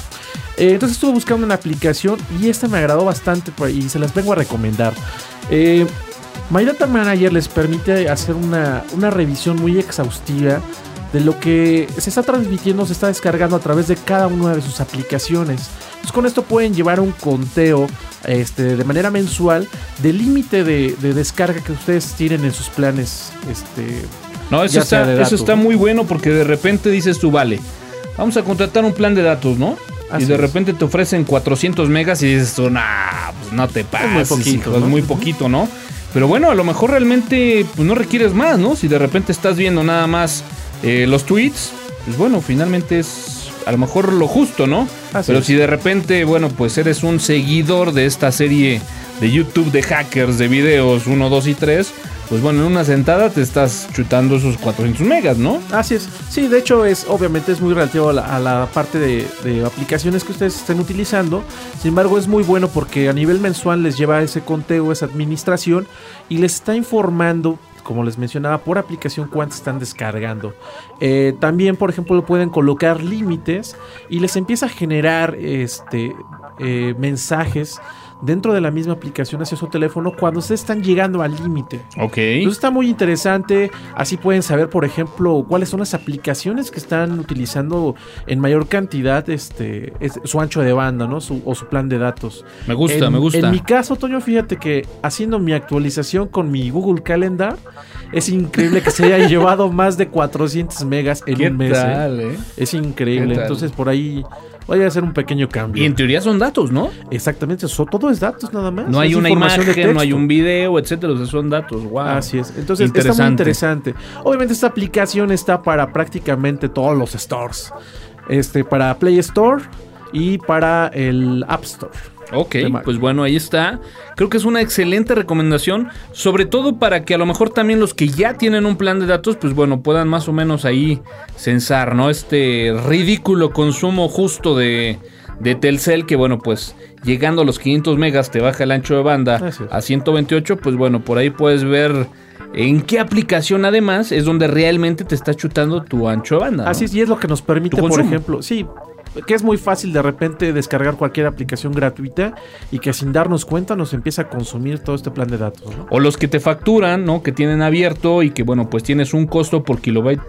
Eh, entonces estuve buscando una aplicación y esta me agradó bastante y se las vengo a recomendar. Eh, My Data Manager les permite hacer una, una revisión muy exhaustiva de lo que se está transmitiendo, se está descargando a través de cada una de sus aplicaciones. Entonces con esto pueden llevar un conteo este, de manera mensual del límite de, de descarga que ustedes tienen en sus planes. Este, No, eso, está, eso está muy bueno porque de repente dices tú, vale, vamos a contratar un plan de datos, ¿no? Así y de es. repente te ofrecen 400 megas y dices tú, nah, pues no te pases, muy poquito, hijo, es muy poquito, ¿no? Pero bueno, a lo mejor realmente pues, no requieres más, ¿no? Si de repente estás viendo nada más eh, los tweets, pues bueno, finalmente es a lo mejor lo justo, ¿no? Así Pero es. si de repente, bueno, pues eres un seguidor de esta serie de YouTube de hackers de videos 1, 2 y 3, pues bueno, en una sentada te estás chutando esos 400 megas, ¿no? Así es. Sí, de hecho es obviamente es muy relativo a la, a la parte de, de aplicaciones que ustedes estén utilizando. Sin embargo, es muy bueno porque a nivel mensual les lleva ese conteo, esa administración y les está informando. Como les mencionaba, por aplicación cuánto están descargando. Eh, también, por ejemplo, pueden colocar límites y les empieza a generar este, eh, mensajes dentro de la misma aplicación hacia su teléfono cuando ustedes están llegando al límite. Ok. Entonces está muy interesante. Así pueden saber, por ejemplo, cuáles son las aplicaciones que están utilizando en mayor cantidad este, es- su ancho de banda, ¿no? Su- o su plan de datos. Me gusta, En- me gusta. En mi caso, Toño, fíjate que haciendo mi actualización con mi Google Calendar, es increíble que se haya [laughs] llevado más de 400 megas en ¿Qué un mes. ¿eh? tal, eh? Es increíble. Entonces por ahí voy a hacer un pequeño cambio. Y en teoría son datos, ¿no? Exactamente, eso, todo es datos nada más. No hay es una de imagen, no hay un video, etcétera. O sea, son datos. Wow. Así es. Entonces está muy interesante. Obviamente esta aplicación está para prácticamente todos los stores. Este, para Play Store y para el App Store. Ok, pues bueno, ahí está. Creo que es una excelente recomendación, sobre todo para que a lo mejor también los que ya tienen un plan de datos, pues bueno, puedan más o menos ahí censar, ¿no? Este ridículo consumo justo de, de Telcel, que bueno, pues llegando a los 500 megas te baja el ancho de banda a 128, pues bueno, por ahí puedes ver en qué aplicación además es donde realmente te está chutando tu ancho de banda. ¿no? Así es, y es lo que nos permite, por ejemplo, sí, que es muy fácil de repente descargar cualquier aplicación gratuita y que sin darnos cuenta nos empieza a consumir todo este plan de datos. ¿no? O los que te facturan, ¿no? Que tienen abierto y que, bueno, pues tienes un costo por kilobyte,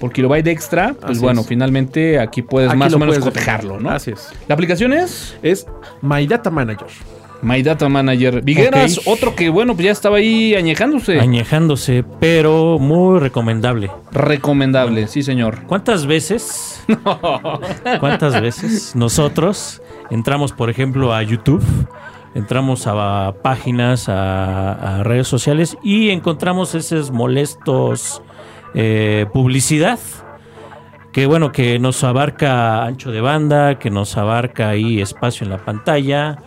por kilobyte extra. Pues Así bueno, es. finalmente aquí puedes Aquí más o menos cotejarlo, ¿no? Así es. La aplicación es Es My Data Manager. My Data Manager. Vigueras, otro que, bueno, pues ya estaba ahí añejándose. Añejándose, pero muy recomendable. Recomendable, sí, señor. ¿Cuántas veces? [laughs] ¿Cuántas veces nosotros entramos, por ejemplo, a YouTube? Entramos a páginas, a, a redes sociales y encontramos esos molestos eh, publicidad que bueno, que nos abarca ancho de banda, que nos abarca ahí espacio en la pantalla.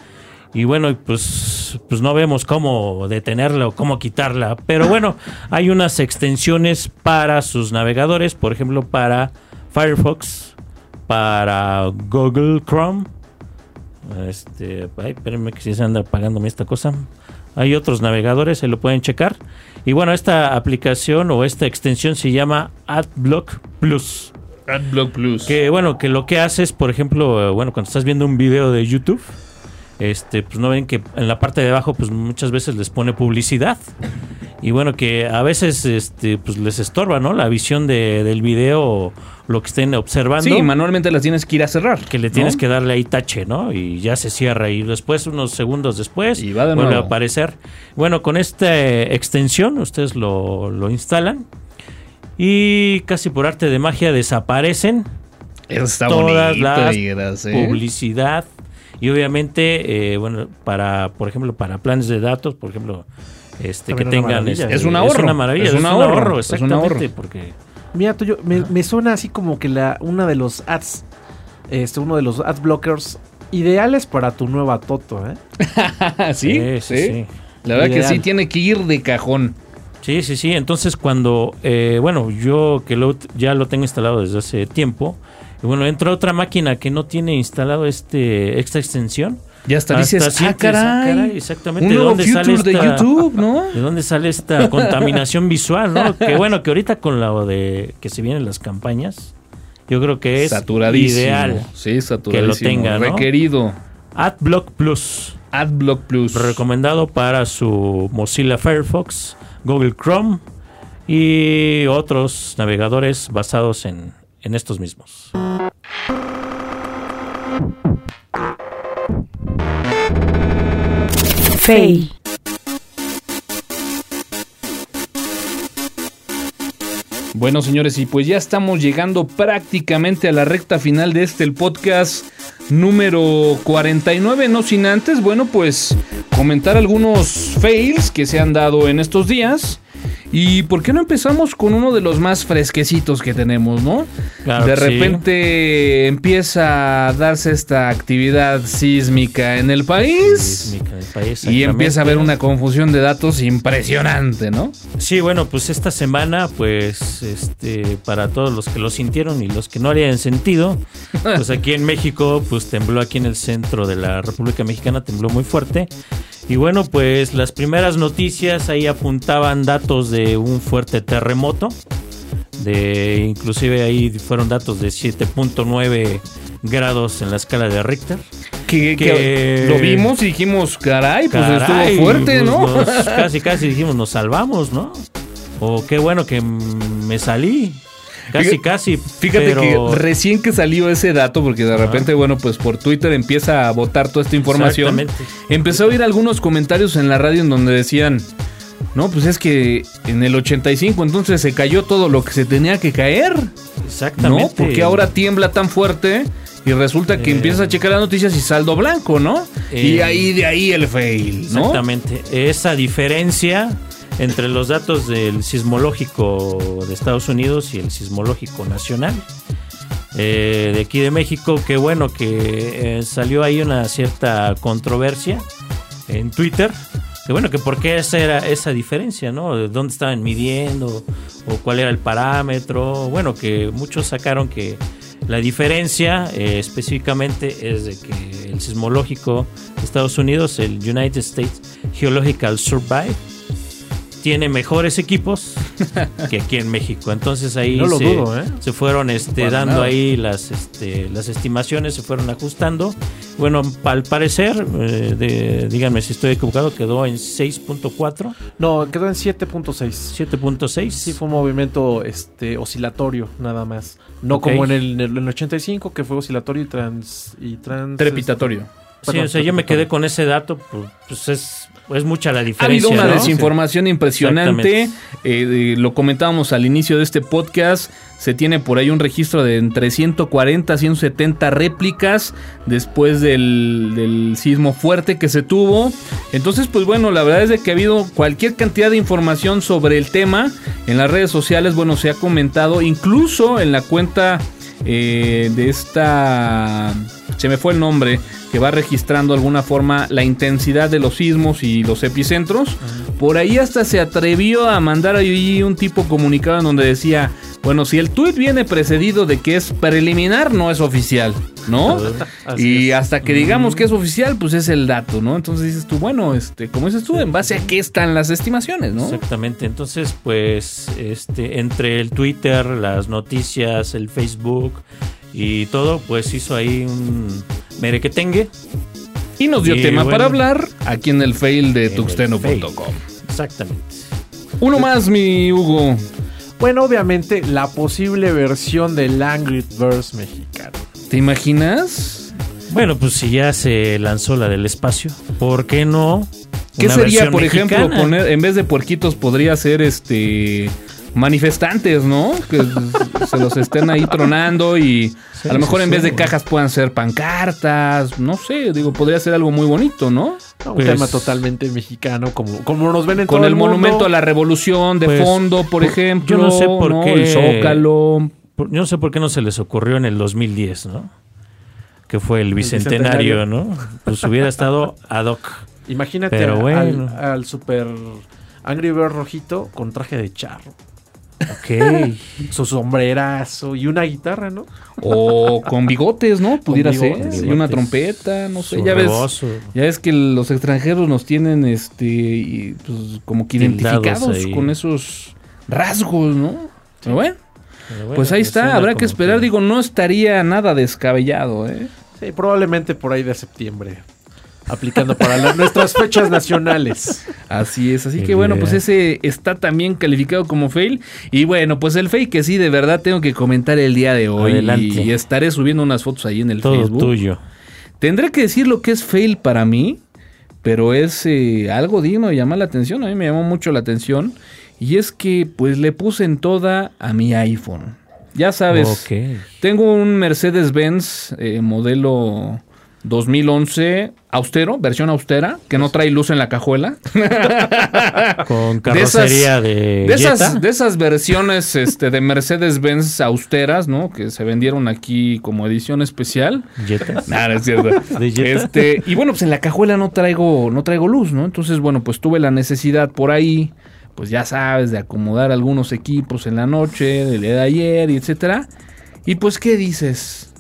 Y bueno, pues, pues no vemos cómo detenerla o cómo quitarla. Pero bueno, hay unas extensiones para sus navegadores, por ejemplo, para Firefox, para Google Chrome. Este, ay, espérenme que si se anda apagándome esta cosa. Hay otros navegadores, se lo pueden checar. Y bueno, esta aplicación o esta extensión se llama AdBlock Plus. AdBlock Plus. Que bueno, que lo que hace es, por ejemplo, eh, bueno, cuando estás viendo un video de YouTube, este, pues no ven que en la parte de abajo, pues muchas veces les pone publicidad. Y bueno, que a veces este, pues les estorba, ¿no? La visión de- del video lo que estén observando. Sí, manualmente las tienes que ir a cerrar. que le ¿no? tienes que darle ahí tache, ¿no? Y ya se cierra. Y después, unos segundos después, Y va de vuelve nuevo. a aparecer. Bueno, con esta eh, extensión, ustedes lo, lo instalan. Y casi por arte de magia desaparecen Eso está todas bonito, las ¿eh? publicidad. Y obviamente, eh, bueno, para, por ejemplo, para planes de datos, por ejemplo, este, que También tengan... este, Es un ahorro, Es una maravilla, es es, un ahorro, ahorro, es un exactamente, ahorro. porque... Mira, Toyo, me, me suena así como que la una de los ads, este, uno de los ad blockers ideales para tu nueva Toto, ¿eh? [laughs] ¿Sí? Sí, sí, sí. La verdad que sí tiene que ir de cajón. Sí, sí, sí. Entonces cuando, eh, bueno, yo que lo, ya lo tengo instalado desde hace tiempo, bueno, entra otra máquina que no tiene instalado este esta extensión. Ya hasta, Hasta dices, ah, sientes, ah, caray. caray, exactamente, Un ¿de dónde sale de esta- YouTube, ¿no? [laughs] ¿De dónde sale esta contaminación visual, no? Que [laughs] bueno, que ahorita con lo de que se vienen las campañas, yo creo que es ideal. Sí, saturadísimo. tenga, ¿no? Requerido. AdBlock Plus, AdBlock Plus. recomendado para su Mozilla Firefox, Google Chrome y otros navegadores basados en, en estos mismos. Fail. Bueno, señores, y pues ya estamos llegando prácticamente a la recta final de este el podcast número 49, no sin antes, bueno, pues comentar algunos fails que se han dado en estos días. ¿Y por qué no empezamos con uno de los más fresquecitos que tenemos, no? Claro de sí. repente empieza a darse esta actividad sísmica en el país. Sísmica del país, Y empieza a haber una confusión de datos impresionante, ¿no? Sí, bueno, pues esta semana, pues, este, para todos los que lo sintieron y los que no harían sentido, pues aquí en México, pues tembló aquí en el centro de la República Mexicana, tembló muy fuerte. Y bueno, pues las primeras noticias ahí apuntaban datos de un fuerte terremoto, de inclusive ahí fueron datos de 7.9 grados en la escala de Richter. Que, Que- que lo vimos y dijimos, caray, pues Caray, estuvo fuerte, pues ¿no? nos- [laughs] casi, casi dijimos, nos salvamos, ¿no? O qué bueno que me salí. Casi, Fíjate- casi. Fíjate pero- que recién que salió ese dato, porque de repente, bueno, pues por Twitter empieza a botar toda esta información. Empecé a oír algunos comentarios en la radio en donde decían, no, pues es que en el 85 entonces se cayó todo lo que se tenía que caer, Exactamente. ¿no? Porque ahora tiembla tan fuerte y resulta que Eh. empiezas a checar las noticias y saldo blanco, ¿no? y Eh. ahí de ahí el fail, ¿no? Exactamente. Esa diferencia entre los datos del sismológico de Estados Unidos y el sismológico nacional. eh, de aquí de México, que bueno, que salió ahí una cierta controversia en Twitter. Que bueno, que por qué esa era esa diferencia, ¿no? De dónde estaban midiendo o cuál era el parámetro. Bueno, que muchos sacaron que la diferencia eh, específicamente es de que el sismológico de Estados Unidos, el United States Geological Survey, tiene mejores equipos [laughs] que aquí en México. Entonces ahí No lo se, dudo, ¿eh? se fueron este, dando nada. ahí las, este, las estimaciones, se fueron ajustando. Bueno, al parecer, eh, de- díganme si estoy equivocado, quedó en 6.4, No, quedó en 7.6. 7.6. Sí, fue un movimiento este, oscilatorio, nada más. No como en el, en el 85, que fue oscilatorio y trans. Y trans Trepitatorio. Sí, Perdón, o sea, yo me quedé con ese dato, pues, pues es, es mucha la Ha diferencia. habido una ¿no? desinformación impresionante. Eh, eh, lo comentábamos al inicio de este podcast. Se tiene por ahí un registro de entre 140 a 170 réplicas después del, del sismo fuerte que se tuvo. Entonces, pues bueno, la verdad es de que ha habido cualquier cantidad de información sobre el tema en las redes sociales. Bueno, se ha comentado incluso en la cuenta eh, de esta... Se me fue el nombre, que va registrando de alguna forma la intensidad de los sismos y los epicentros. Por ahí hasta se atrevió a mandar ahí un tipo comunicado en donde decía, bueno, si el tuit viene precedido de que es preliminar, no es oficial, ¿no? [laughs] Y es. hasta que digamos que es oficial, pues es el dato, ¿no? Entonces dices tú, bueno, este, como dices tú, en base a qué están las estimaciones, ¿no? Exactamente. Entonces, pues, este, entre el Twitter, las noticias, el Facebook y todo, pues hizo ahí un merequetengue. Y nos dio Y tema bueno. para hablar aquí en el fail de tuxteno.com. Exactamente. Uno más, mi Hugo. Bueno, obviamente, la posible versión del Angry Birds mexicano. ¿Te imaginas? Bueno, pues si ya se lanzó la del espacio, ¿por qué no? ¿Qué una sería, por ejemplo, poner, en vez de puerquitos, podría ser este manifestantes, ¿no? Que [laughs] se los estén ahí tronando y Sí, a lo mejor sí, en vez de cajas puedan ser pancartas, no sé, digo, podría ser algo muy bonito, ¿no? Un Pues- tema totalmente mexicano, como, como nos ven en Con todo el, mundo. monumento a la revolución de Pues, fondo, por por- ejemplo, yo no sé por ¿no? qué- el zócalo. Por- Yo no sé por qué no se les ocurrió en el 2010, ¿no? Que fue el bicentenario, bicentenario. ¿no? Pues hubiera estado ad hoc. Imagínate Pero al- bueno. al, al super Angry Bird rojito con traje de charro. Ok. Su sombrerazo y una guitarra, ¿no? O con bigotes, ¿no? Pudiera bigotes, ser. Y una trompeta, no sé. Ya ves, ya ves que los extranjeros nos tienen este y, pues, como que identificados con esos rasgos, ¿no? Pero bueno, Pero bueno, pues ahí está. Habrá que esperar. Digo, no estaría nada descabellado, ¿eh? Sí, probablemente por ahí de septiembre. Aplicando para las- nuestras fechas nacionales. Así es, así que bueno, pues ese está también calificado como fail. Y bueno, pues el fail que sí, de verdad tengo que comentar el día de hoy. Adelante. Y estaré subiendo unas fotos ahí en el Todo Facebook. tuyo. Tendré que decir lo que es fail para mí, pero es eh, algo digno de llamar la atención. A mí me llamó mucho la atención. Y es que pues le puse en toda a mi iPhone. Ya sabes, Ok. tengo un Mercedes-Benz eh, modelo 2011 austero, versión austera, que no trae luz en la cajuela. [laughs] Con carrocería de, de, esas, de esas versiones este, de Mercedes-Benz austeras, ¿no? Que se vendieron aquí como edición especial. Jetas. [laughs] Nada, es cierto. ¿De? Este, y bueno, pues en la cajuela no traigo, no traigo luz, ¿no? Entonces, bueno, pues tuve la necesidad por ahí, pues ya sabes, de acomodar algunos equipos en la noche, del día de ayer, y etcétera. Y pues, ¿qué dices?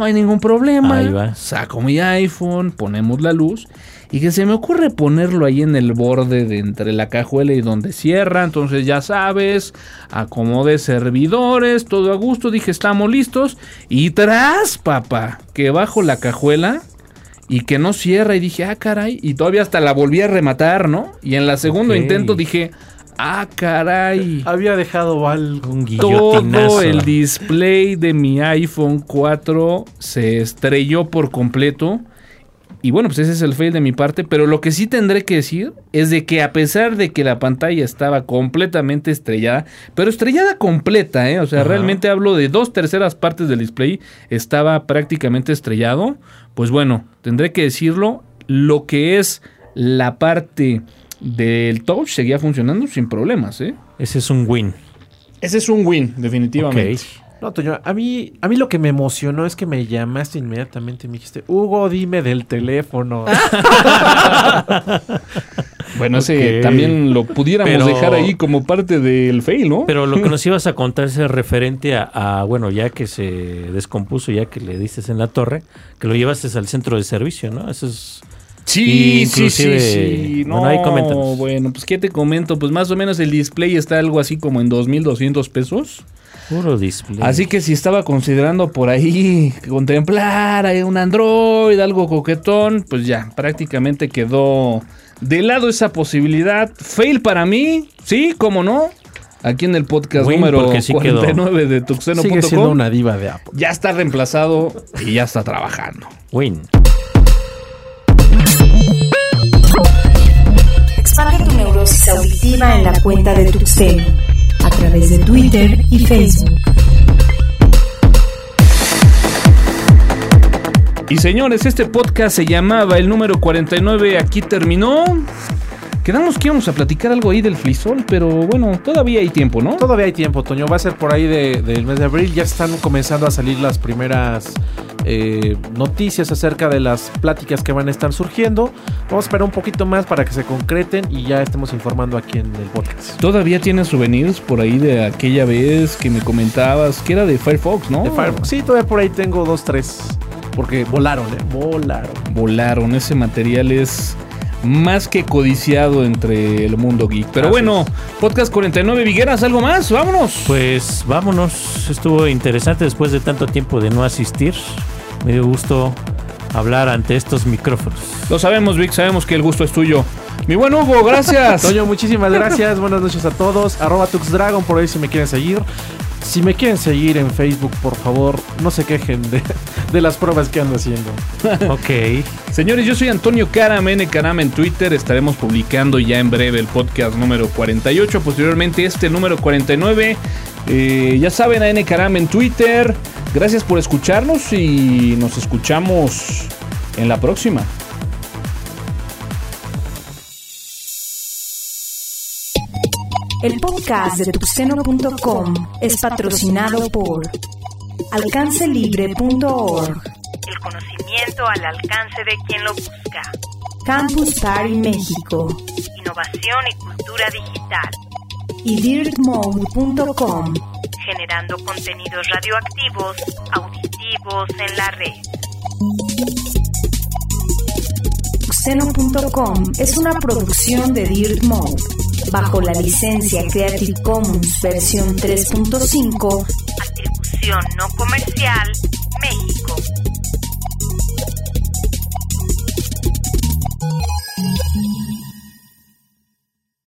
No hay ningún problema. Ahí va. Saco mi iPhone, ponemos la luz. Y que se me ocurre ponerlo ahí en el borde de entre la cajuela y donde cierra. Entonces ya sabes, acomodé servidores, todo a gusto. Dije, estamos listos. Y tras, papá, que bajo la cajuela y que no cierra. Y dije, ah, caray. Y todavía hasta la volví a rematar, ¿no? Y en la segundo intento dije, ah, caray. Había dejado algo. Un Todo guillotinazo. el display de mi iPhone 4 se estrelló por completo. Y bueno, pues ese es el fail de mi parte. Pero lo que sí tendré que decir es de que a pesar de que la pantalla estaba completamente estrellada, pero estrellada completa, ¿eh? O sea, realmente hablo de dos terceras partes del display, estaba prácticamente estrellado. Pues bueno, tendré que decirlo, lo que es la parte del touch seguía funcionando sin problemas, ¿eh? Ese es un win. Ese es un win, definitivamente. Ok. No, Toño, a mí, a mí lo que me emocionó es que me llamaste inmediatamente y me dijiste, Hugo, dime del teléfono. [laughs] Bueno, ese Ok. también lo pudiéramos Pero- dejar ahí como parte del fail, ¿no? Pero lo que [laughs] nos ibas a contar es referente a, a, bueno, ya que se descompuso, ya que le diste en la torre, que lo llevaste al centro de servicio, ¿no? Eso es... sí, sí, sí. No, bueno, ahí coméntanos. bueno, pues ¿qué te comento? Pues más o menos el display está algo así como en 2.200 pesos. Puro display. Así que si estaba considerando por ahí contemplar un Android, algo coquetón, pues ya, prácticamente quedó de lado esa posibilidad. Fail para mí, sí, cómo no. Aquí en el podcast Win, número sí quedó. 49 de Sigue siendo tuxeno.com. una diva de Apple. Ya está reemplazado y ya está trabajando. Win. La cuenta de Tuxteno a través de Twitter y Facebook. Y señores, este podcast se llamaba el número 49, aquí terminó. Quedamos que íbamos a platicar algo ahí del flisol, pero bueno, todavía hay tiempo, ¿no? Todavía hay tiempo, Toño. Va a ser por ahí de- del mes de abril. Ya están comenzando a salir las primeras eh, noticias acerca de las pláticas que van a estar surgiendo. Vamos a esperar un poquito más para que se concreten y ya estemos informando aquí en el podcast. Todavía tienes souvenirs por ahí de aquella vez que me comentabas que era de Firefox, ¿no? De Firefox. Sí, todavía por ahí tengo dos, tres. Porque volaron, ¿eh? Volaron. Volaron, ese material es más que codiciado entre el mundo geek. Pero bueno, podcast 49 Vigueras, ¿algo más? Vámonos. Pues vámonos. Estuvo interesante después de tanto tiempo de no asistir. Me dio gusto hablar ante estos micrófonos. Lo sabemos, Vic, sabemos que el gusto es tuyo. Mi buen Hugo, gracias. [laughs] Toño, muchísimas gracias. Buenas noches a todos. Arroba TuxDragon por ahí si me quieren seguir. Si me quieren seguir en Facebook, por favor, no se quejen de, de las pruebas que ando haciendo. [laughs] ok. Señores, yo soy Antonio Caram, N Caram en Twitter. Estaremos publicando ya en breve el podcast número 48. Posteriormente, este número 49. Eh, ya saben, a N Caram en Twitter. Gracias por escucharnos y nos escuchamos en la próxima. El podcast de tuxteno.com es patrocinado por alcancelibre.org, El conocimiento al alcance de quien lo busca. Campus Party México Innovación y cultura digital. y dirtmode.com. Generando contenidos radioactivos, auditivos en la red. Tuxteno.com es una producción de Dirt Mode bajo la licencia Creative Commons versión 3.5 Atribución no comercial, México.